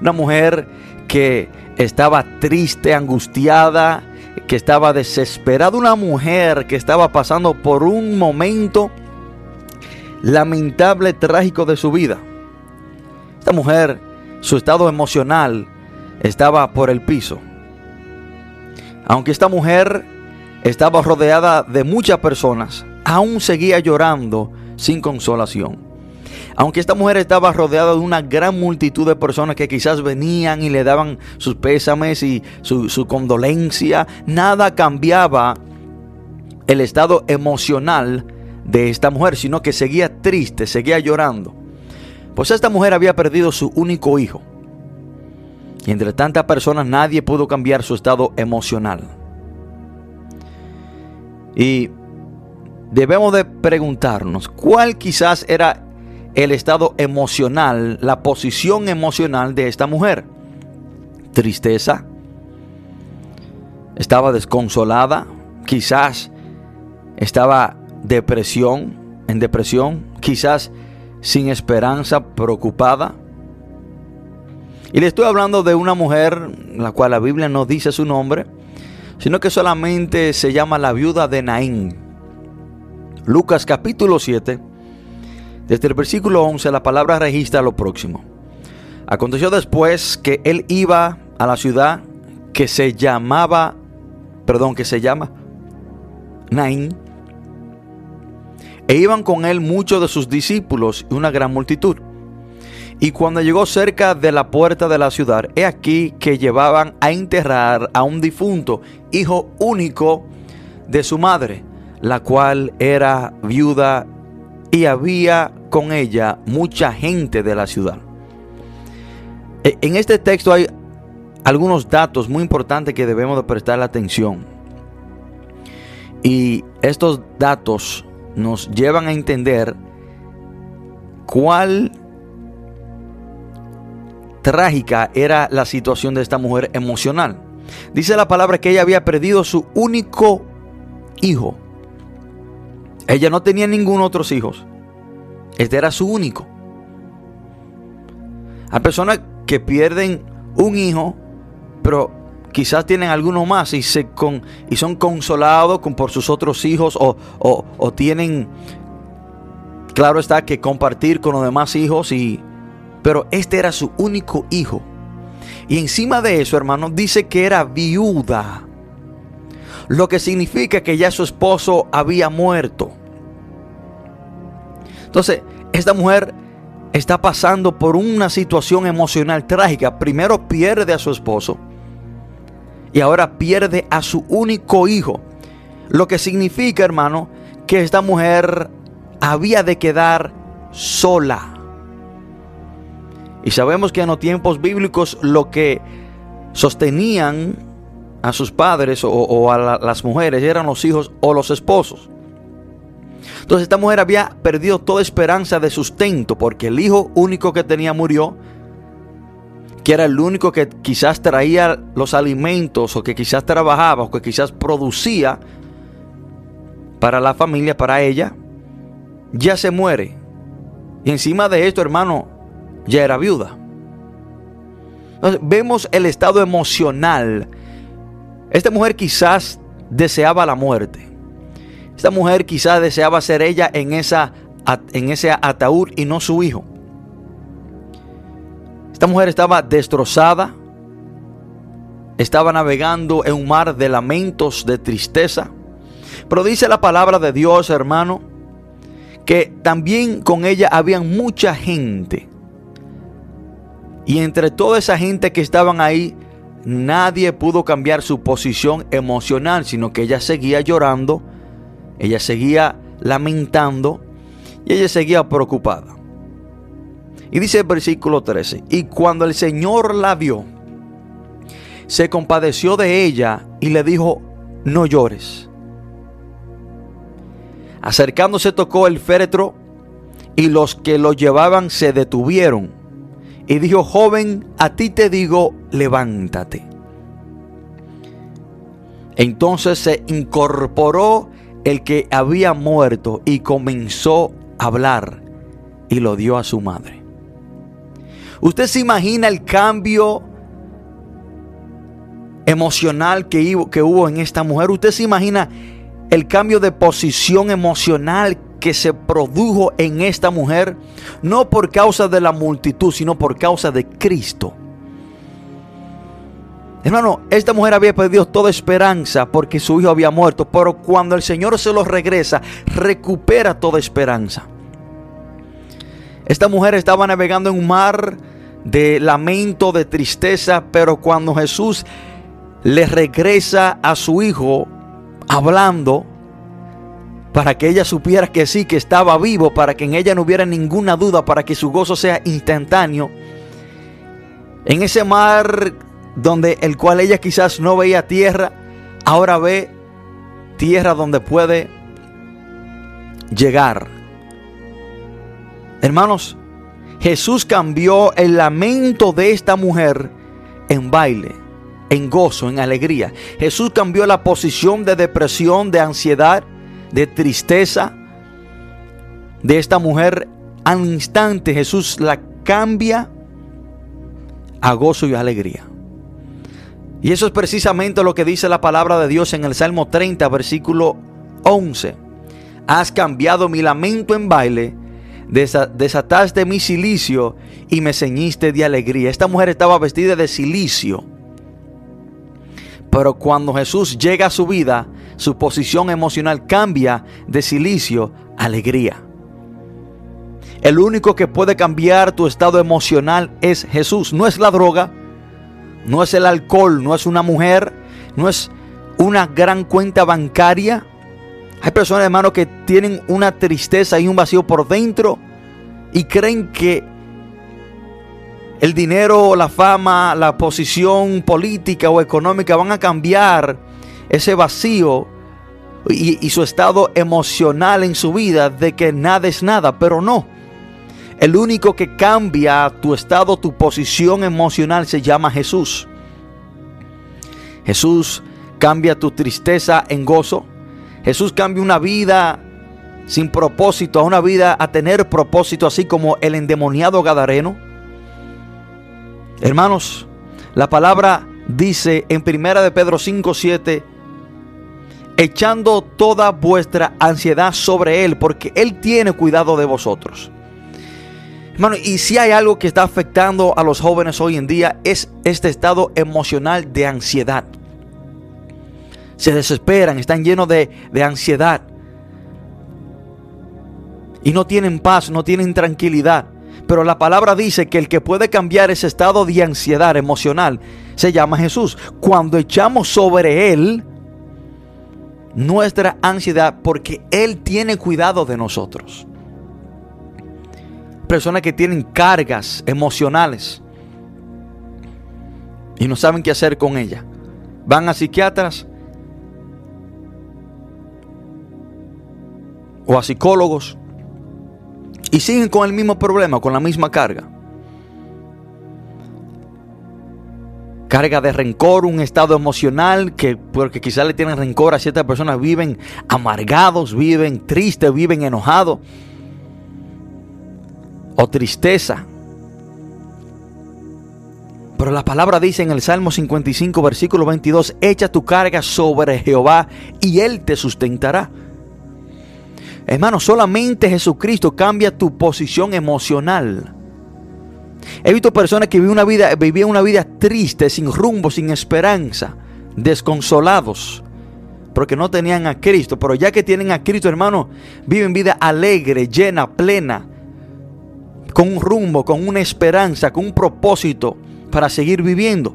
Una mujer que estaba triste, angustiada, que estaba desesperada. Una mujer que estaba pasando por un momento lamentable, trágico de su vida. Esta mujer, su estado emocional estaba por el piso. Aunque esta mujer estaba rodeada de muchas personas, aún seguía llorando sin consolación. Aunque esta mujer estaba rodeada de una gran multitud de personas que quizás venían y le daban sus pésames y su, su condolencia, nada cambiaba el estado emocional de esta mujer, sino que seguía triste, seguía llorando. Pues esta mujer había perdido su único hijo. Y entre tantas personas nadie pudo cambiar su estado emocional. Y debemos de preguntarnos cuál quizás era el estado emocional, la posición emocional de esta mujer. Tristeza. Estaba desconsolada. Quizás estaba depresión, en depresión, quizás sin esperanza, preocupada. Y le estoy hablando de una mujer, la cual la Biblia no dice su nombre, sino que solamente se llama la viuda de Naín. Lucas capítulo 7, desde el versículo 11 la palabra registra lo próximo. Aconteció después que él iba a la ciudad que se llamaba, perdón, que se llama Naín, e iban con él muchos de sus discípulos y una gran multitud. Y cuando llegó cerca de la puerta de la ciudad, he aquí que llevaban a enterrar a un difunto, hijo único de su madre, la cual era viuda y había con ella mucha gente de la ciudad. E, en este texto hay algunos datos muy importantes que debemos de prestar atención. Y estos datos nos llevan a entender cuál trágica era la situación de esta mujer emocional. Dice la palabra que ella había perdido su único hijo. Ella no tenía ningún otro hijos. Este era su único. Hay personas que pierden un hijo, pero quizás tienen alguno más y, se con, y son consolados con, por sus otros hijos o, o tienen, claro está, que compartir con los demás hijos y pero este era su único hijo. Y encima de eso, hermano, dice que era viuda. Lo que significa que ya su esposo había muerto. Entonces, esta mujer está pasando por una situación emocional trágica. Primero pierde a su esposo. Y ahora pierde a su único hijo. Lo que significa, hermano, que esta mujer había de quedar sola. Y sabemos que en los tiempos bíblicos lo que sostenían a sus padres o, a las mujeres eran los hijos o los esposos. Entonces esta mujer había perdido toda esperanza de sustento porque el hijo único que tenía murió, que era el único que quizás traía los alimentos o que quizás trabajaba o que quizás producía para la familia, para ella, ya se muere. Y encima de esto, hermano, ya era viuda. vemos el estado emocional. Esta mujer quizás deseaba la muerte. Esta mujer quizás deseaba ser ella en, esa, en ese ataúd y no su hijo. Esta mujer estaba destrozada. Estaba navegando en un mar de lamentos, de tristeza. Pero dice la palabra de Dios, hermano, que también con ella habían mucha gente y entre toda esa gente que estaban ahí, nadie pudo cambiar su posición emocional, sino que ella seguía llorando, ella seguía lamentando y ella seguía preocupada. Y dice el versículo 13, y cuando el Señor la vio, se compadeció de ella y le dijo, no llores. Acercándose tocó el féretro y los que lo llevaban se detuvieron y dijo, joven, a ti te digo, levántate. Entonces se incorporó el que había muerto y comenzó a hablar y lo dio a su madre. ¿Usted se imagina el cambio emocional que, hubo en esta mujer? ¿Usted se imagina el cambio de posición emocional que se produjo en esta mujer, no por causa de la multitud, sino por causa de Cristo. Hermano, esta mujer había perdido toda esperanza porque su hijo había muerto, pero cuando el Señor se lo regresa, recupera toda esperanza. Esta mujer estaba navegando en un mar de lamento, de tristeza, pero cuando Jesús le regresa a su hijo hablando, para que ella supiera que sí, que estaba vivo, para que en ella no hubiera ninguna duda, para que su gozo sea instantáneo. En ese mar donde el cual ella quizás no veía tierra, ahora ve tierra donde puede llegar. Hermanos, Jesús cambió el lamento de esta mujer en baile, en gozo, en alegría. Jesús cambió la posición de depresión, de ansiedad, de tristeza de esta mujer, al instante Jesús la cambia a gozo y alegría. Y eso es precisamente lo que dice la palabra de Dios en el Salmo 30, versículo 11. Has cambiado mi lamento en baile, desataste mi silicio y me ceñiste de alegría. Esta mujer estaba vestida de silicio. Pero cuando Jesús llega a su vida, su posición emocional cambia de silicio a alegría. El único que puede cambiar tu estado emocional es Jesús. No es la droga, no es el alcohol, no es una mujer, no es una gran cuenta bancaria. Hay personas, hermano, que tienen una tristeza y un vacío por dentro y creen que el dinero, la fama, la posición política o económica van a cambiar ese vacío y, su estado emocional en su vida de que nada es nada, pero no. El único que cambia tu estado, tu posición emocional se llama Jesús. Jesús cambia tu tristeza en gozo. Jesús cambia una vida sin propósito a una vida a tener propósito, así como el endemoniado Gadareno. Hermanos, la palabra dice en primera de Pedro 5, 7, echando toda vuestra ansiedad sobre Él, porque Él tiene cuidado de vosotros. Hermano, y si hay algo que está afectando a los jóvenes hoy en día es este estado emocional de ansiedad. Se desesperan, están llenos de, de ansiedad. Y no tienen paz, no tienen tranquilidad. Pero la palabra dice que el que puede cambiar ese estado de ansiedad emocional se llama Jesús. Cuando echamos sobre Él nuestra ansiedad porque Él tiene cuidado de nosotros. Personas que tienen cargas emocionales y no saben qué hacer con ella. Van a psiquiatras o a psicólogos y siguen con el mismo problema, con la misma carga. carga de rencor, un estado emocional que porque quizás le tienen rencor a ciertas personas viven amargados, viven tristes, viven enojados o tristeza. Pero la palabra dice en el Salmo 55, versículo 22, echa tu carga sobre Jehová y Él te sustentará. Hermano, solamente Jesucristo cambia tu posición emocional. He visto personas que vivían una vida, triste, sin rumbo, sin esperanza, desconsolados, porque no tenían a Cristo. Pero ya que tienen a Cristo, hermano, viven vida alegre, llena, plena, con un rumbo, con una esperanza, con un propósito para seguir viviendo.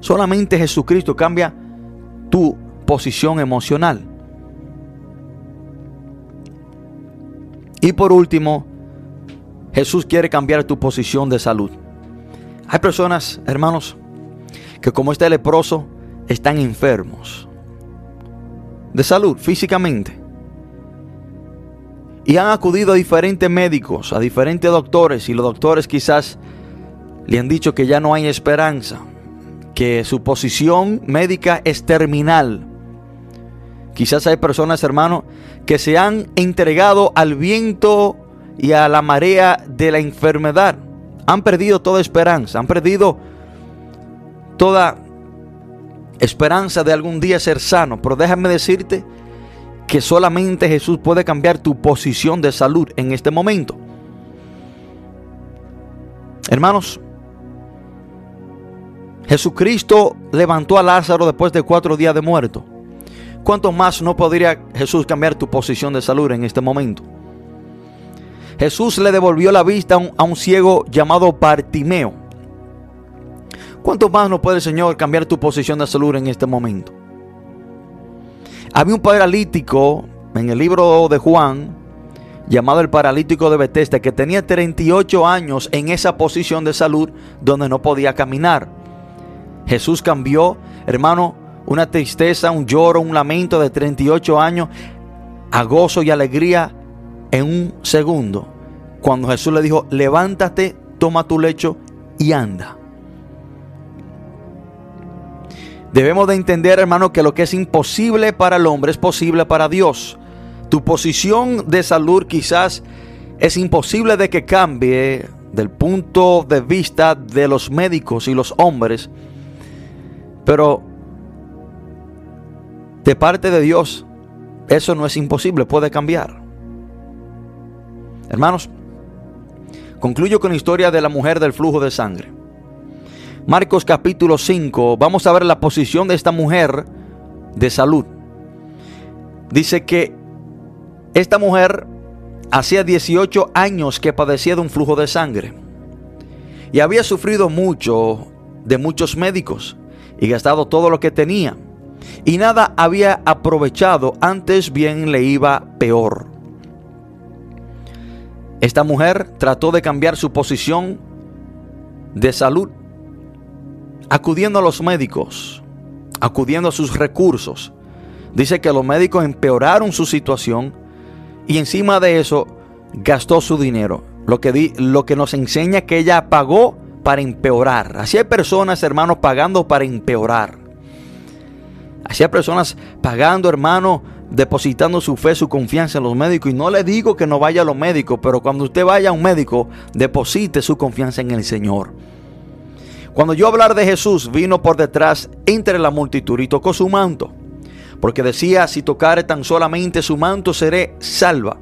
Solamente Jesucristo cambia tu posición emocional. Y por último, Jesús quiere cambiar tu posición de salud. Hay personas, hermanos, que como este leproso, están enfermos de salud físicamente. Y han acudido a diferentes médicos, a diferentes doctores, y los doctores quizás le han dicho que ya no hay esperanza, que su posición médica es terminal. Quizás hay personas, hermanos, que se han entregado al viento y a la marea de la enfermedad. Han perdido toda esperanza, han perdido toda esperanza de algún día ser sano. Pero déjame decirte que solamente Jesús puede cambiar tu posición de salud en este momento. Hermanos, Jesucristo levantó a Lázaro después de cuatro días de muerto. ¿Cuánto más no podría Jesús cambiar tu posición de salud en este momento? Jesús le devolvió la vista a un, ciego llamado Bartimeo. ¿Cuánto más no puede el Señor cambiar tu posición de salud en este momento? Había un paralítico en el libro de Juan, llamado el paralítico de Betesda, que tenía 38 años en esa posición de salud donde no podía caminar. Jesús cambió, hermano, una tristeza, un lloro, un lamento de 38 años a gozo y alegría en un segundo cuando Jesús le dijo, levántate, toma tu lecho y anda. Debemos de entender, hermano, que lo que es imposible para el hombre es posible para Dios. Tu posición de salud quizás es imposible de que cambie del punto de vista de los médicos y los hombres, pero de parte de Dios eso no es imposible, puede cambiar. Hermanos, Concluyo con la historia de la mujer del flujo de sangre. Marcos capítulo 5, vamos a ver la posición de esta mujer de salud. Dice que esta mujer hacía 18 años que padecía de un flujo de sangre y había sufrido mucho de muchos médicos y gastado todo lo que tenía y nada había aprovechado, antes bien le iba peor. Esta mujer trató de cambiar su posición de salud, acudiendo a los médicos, acudiendo a sus recursos. Dice que los médicos empeoraron su situación y encima de eso gastó su dinero. Lo que, di, lo que nos enseña que ella pagó para empeorar. Así hay personas, hermanos, pagando para empeorar. Hay personas pagando, hermano, depositando su fe, su confianza en los médicos. Y no le digo que no vaya a los médicos, pero cuando usted vaya a un médico, deposite su confianza en el Señor. Cuando yo hablar de Jesús, vino por detrás entre la multitud y tocó su manto. Porque decía, si tocare tan solamente su manto, seré salva.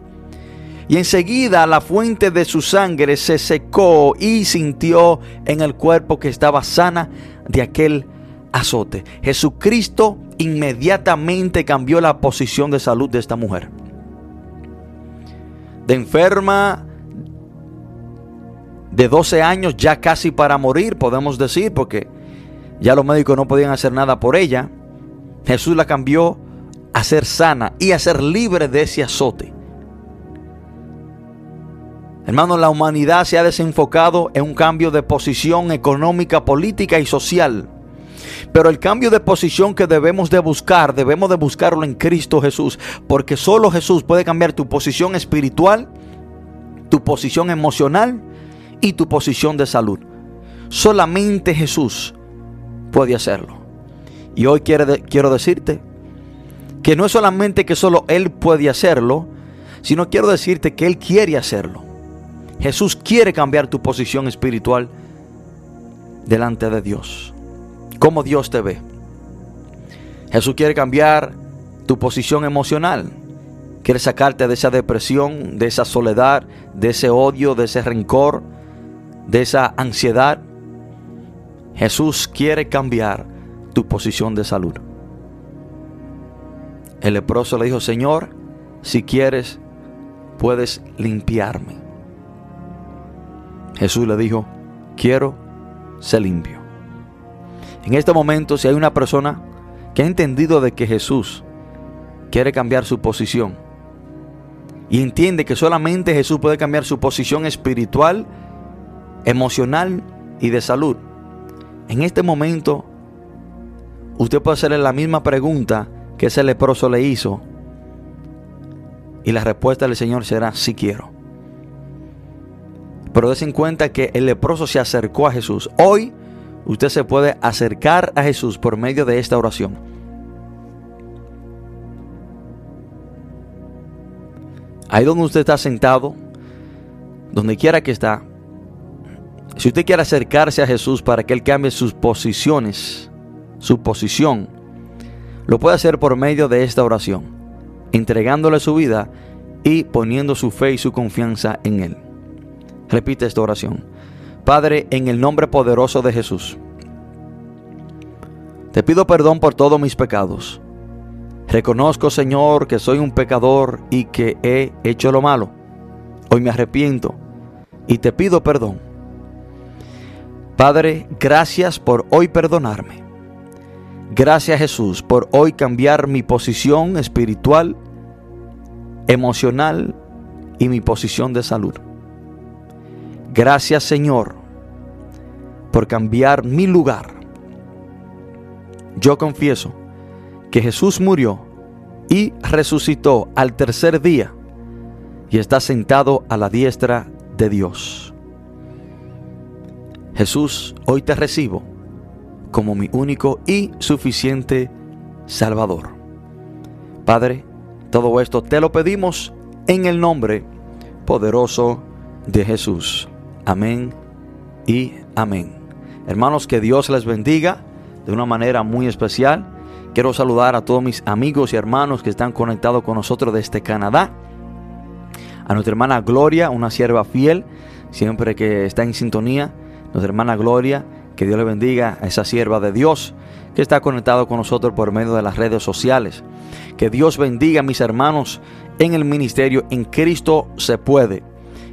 Y enseguida la fuente de su sangre se secó y sintió en el cuerpo que estaba sana de aquel azote. Jesucristo inmediatamente cambió la posición de salud de esta mujer. De enferma de 12 años, ya casi para morir, podemos decir, porque ya los médicos no podían hacer nada por ella. Jesús la cambió a ser sana y a ser libre de ese azote. Hermanos, la humanidad se ha desenfocado en un cambio de posición económica, política y social. Pero el cambio de posición que debemos de buscar, debemos de buscarlo en Cristo Jesús, porque solo Jesús puede cambiar tu posición espiritual, tu posición emocional y tu posición de salud. Solamente Jesús puede hacerlo. Y hoy quiero, decirte que no es solamente que solo Él puede hacerlo, sino quiero decirte que Él quiere hacerlo. Jesús quiere cambiar tu posición espiritual delante de Dios cómo Dios te ve. Jesús quiere cambiar tu posición emocional. Quiere sacarte de esa depresión, de esa soledad, de ese odio, de ese rencor, de esa ansiedad. Jesús quiere cambiar tu posición de salud. El leproso le dijo, Señor, si quieres, puedes limpiarme. Jesús le dijo, quiero ser limpio. En este momento, si hay una persona que ha entendido de que Jesús quiere cambiar su posición y entiende que solamente Jesús puede cambiar su posición espiritual, emocional y de salud, en este momento usted puede hacerle la misma pregunta que ese leproso le hizo y la respuesta del Señor será sí quiero. Pero des en cuenta que el leproso se acercó a Jesús. Hoy usted se puede acercar a Jesús por medio de esta oración. Ahí donde usted está sentado, donde quiera que está, si usted quiere acercarse a Jesús para que Él cambie sus posiciones, su posición, lo puede hacer por medio de esta oración, entregándole su vida y poniendo su fe y su confianza en Él. Repite esta oración. Padre, en el nombre poderoso de Jesús, te pido perdón por todos mis pecados. Reconozco, Señor, que soy un pecador y que he hecho lo malo. Hoy me arrepiento y te pido perdón. Padre, gracias por hoy perdonarme. Gracias Jesús por hoy cambiar mi posición espiritual, emocional y mi posición de salud. Gracias Señor por cambiar mi lugar. Yo confieso que Jesús murió y resucitó al tercer día y está sentado a la diestra de Dios. Jesús, hoy te recibo como mi único y suficiente Salvador. Padre, todo esto te lo pedimos en el nombre poderoso de Jesús. Amén y amén. Hermanos, que Dios les bendiga de una manera muy especial. Quiero saludar a todos mis amigos y hermanos que están conectados con nosotros desde Canadá. A nuestra hermana Gloria, una sierva fiel, siempre que está en sintonía. Nuestra hermana Gloria, que Dios le bendiga a esa sierva de Dios que está conectado con nosotros por medio de las redes sociales. Que Dios bendiga a mis hermanos en el ministerio. En Cristo se puede.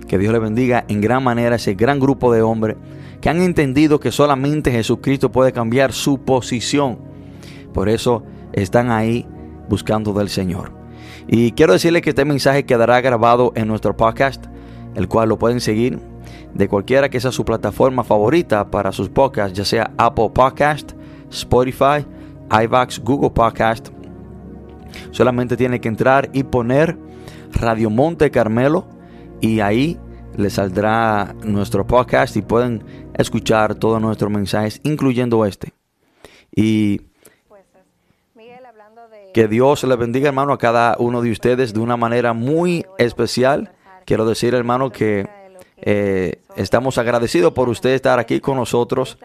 Que Dios le bendiga en gran manera a ese gran grupo de hombres que han entendido que solamente Jesucristo puede cambiar su posición. Por eso están ahí buscando del Señor. Y quiero decirles que este mensaje quedará grabado en nuestro podcast, el cual lo pueden seguir de cualquiera que sea su plataforma favorita para sus podcasts, ya sea Apple Podcast, Spotify, iVax, Google Podcast. Solamente tiene que entrar y poner Radio Monte Carmelo y ahí les saldrá nuestro podcast y pueden escuchar todos nuestros mensajes, incluyendo este. Y que Dios le bendiga, hermano, a cada uno de ustedes de una manera muy especial. Quiero decir, hermano, que eh, estamos agradecidos por usted estar aquí con nosotros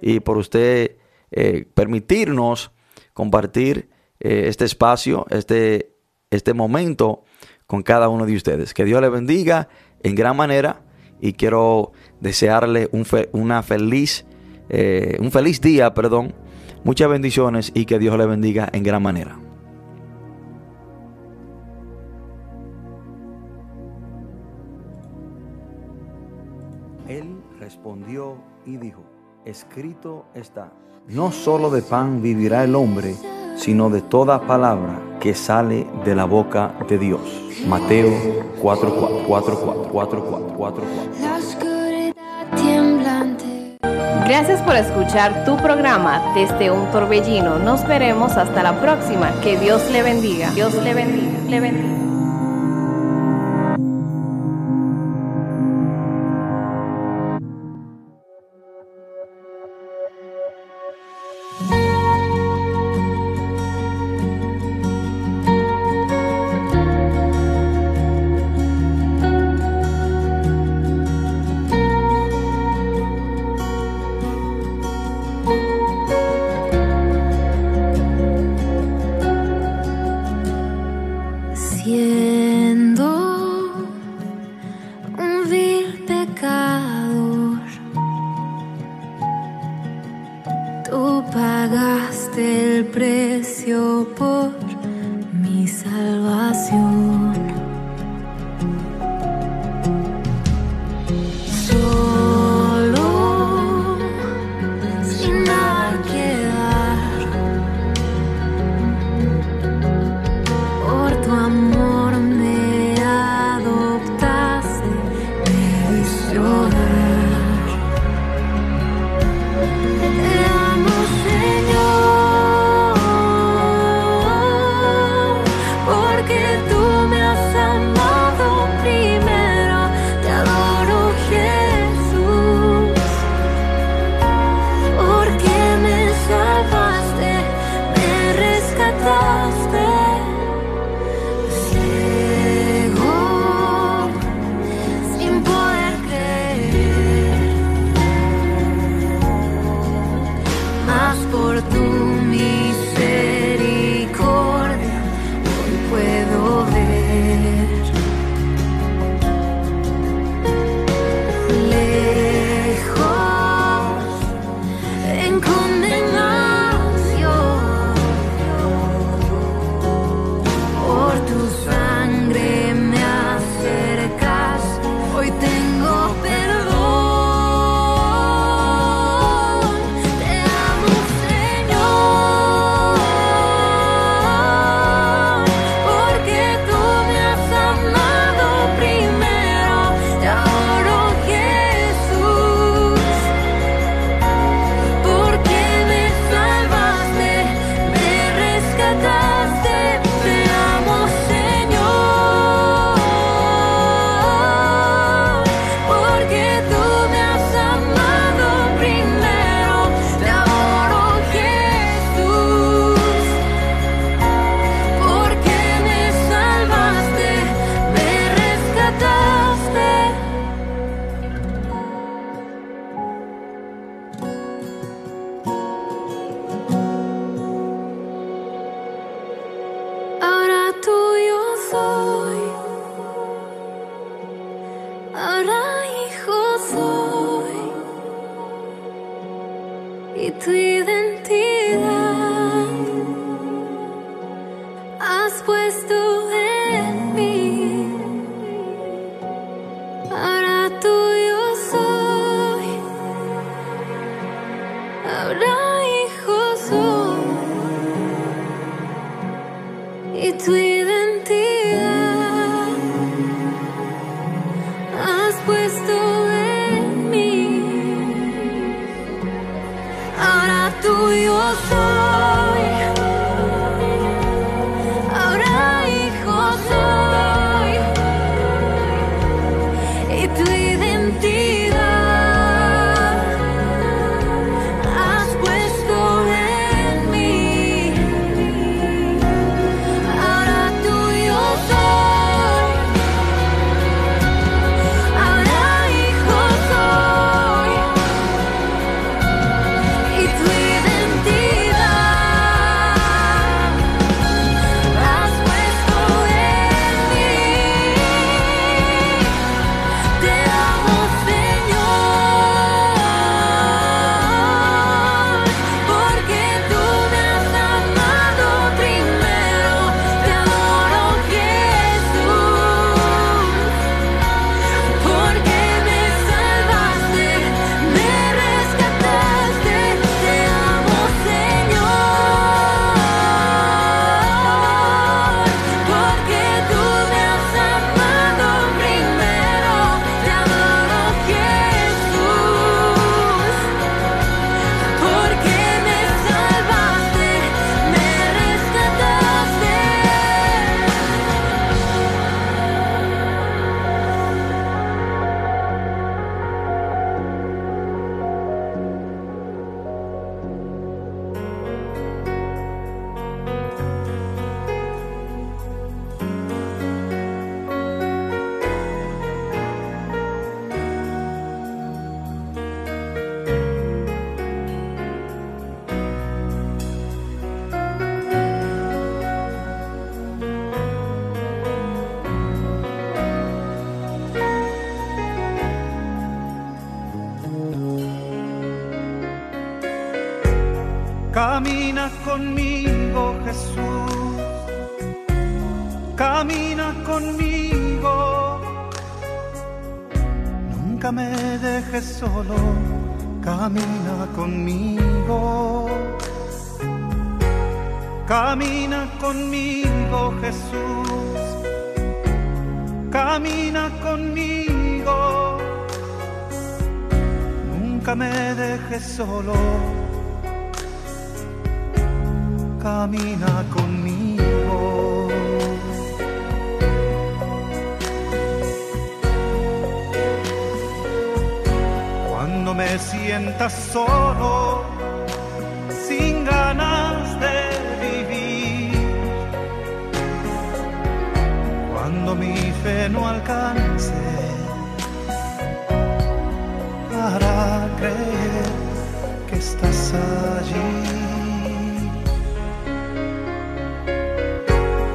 y por usted eh, permitirnos compartir eh, este espacio, este, este momento con cada uno de ustedes. Que Dios le bendiga en gran manera y quiero desearle un, una feliz, un feliz día, perdón, muchas bendiciones y que Dios le bendiga en gran manera. Él respondió y dijo, escrito está, no solo de pan vivirá el hombre, sino de toda palabra que sale de la boca de Dios. Mateo 4, 4, 4, Gracias por escuchar tu programa desde un torbellino. Nos veremos hasta la próxima. Que Dios le bendiga. Dios le bendiga. Le bendiga.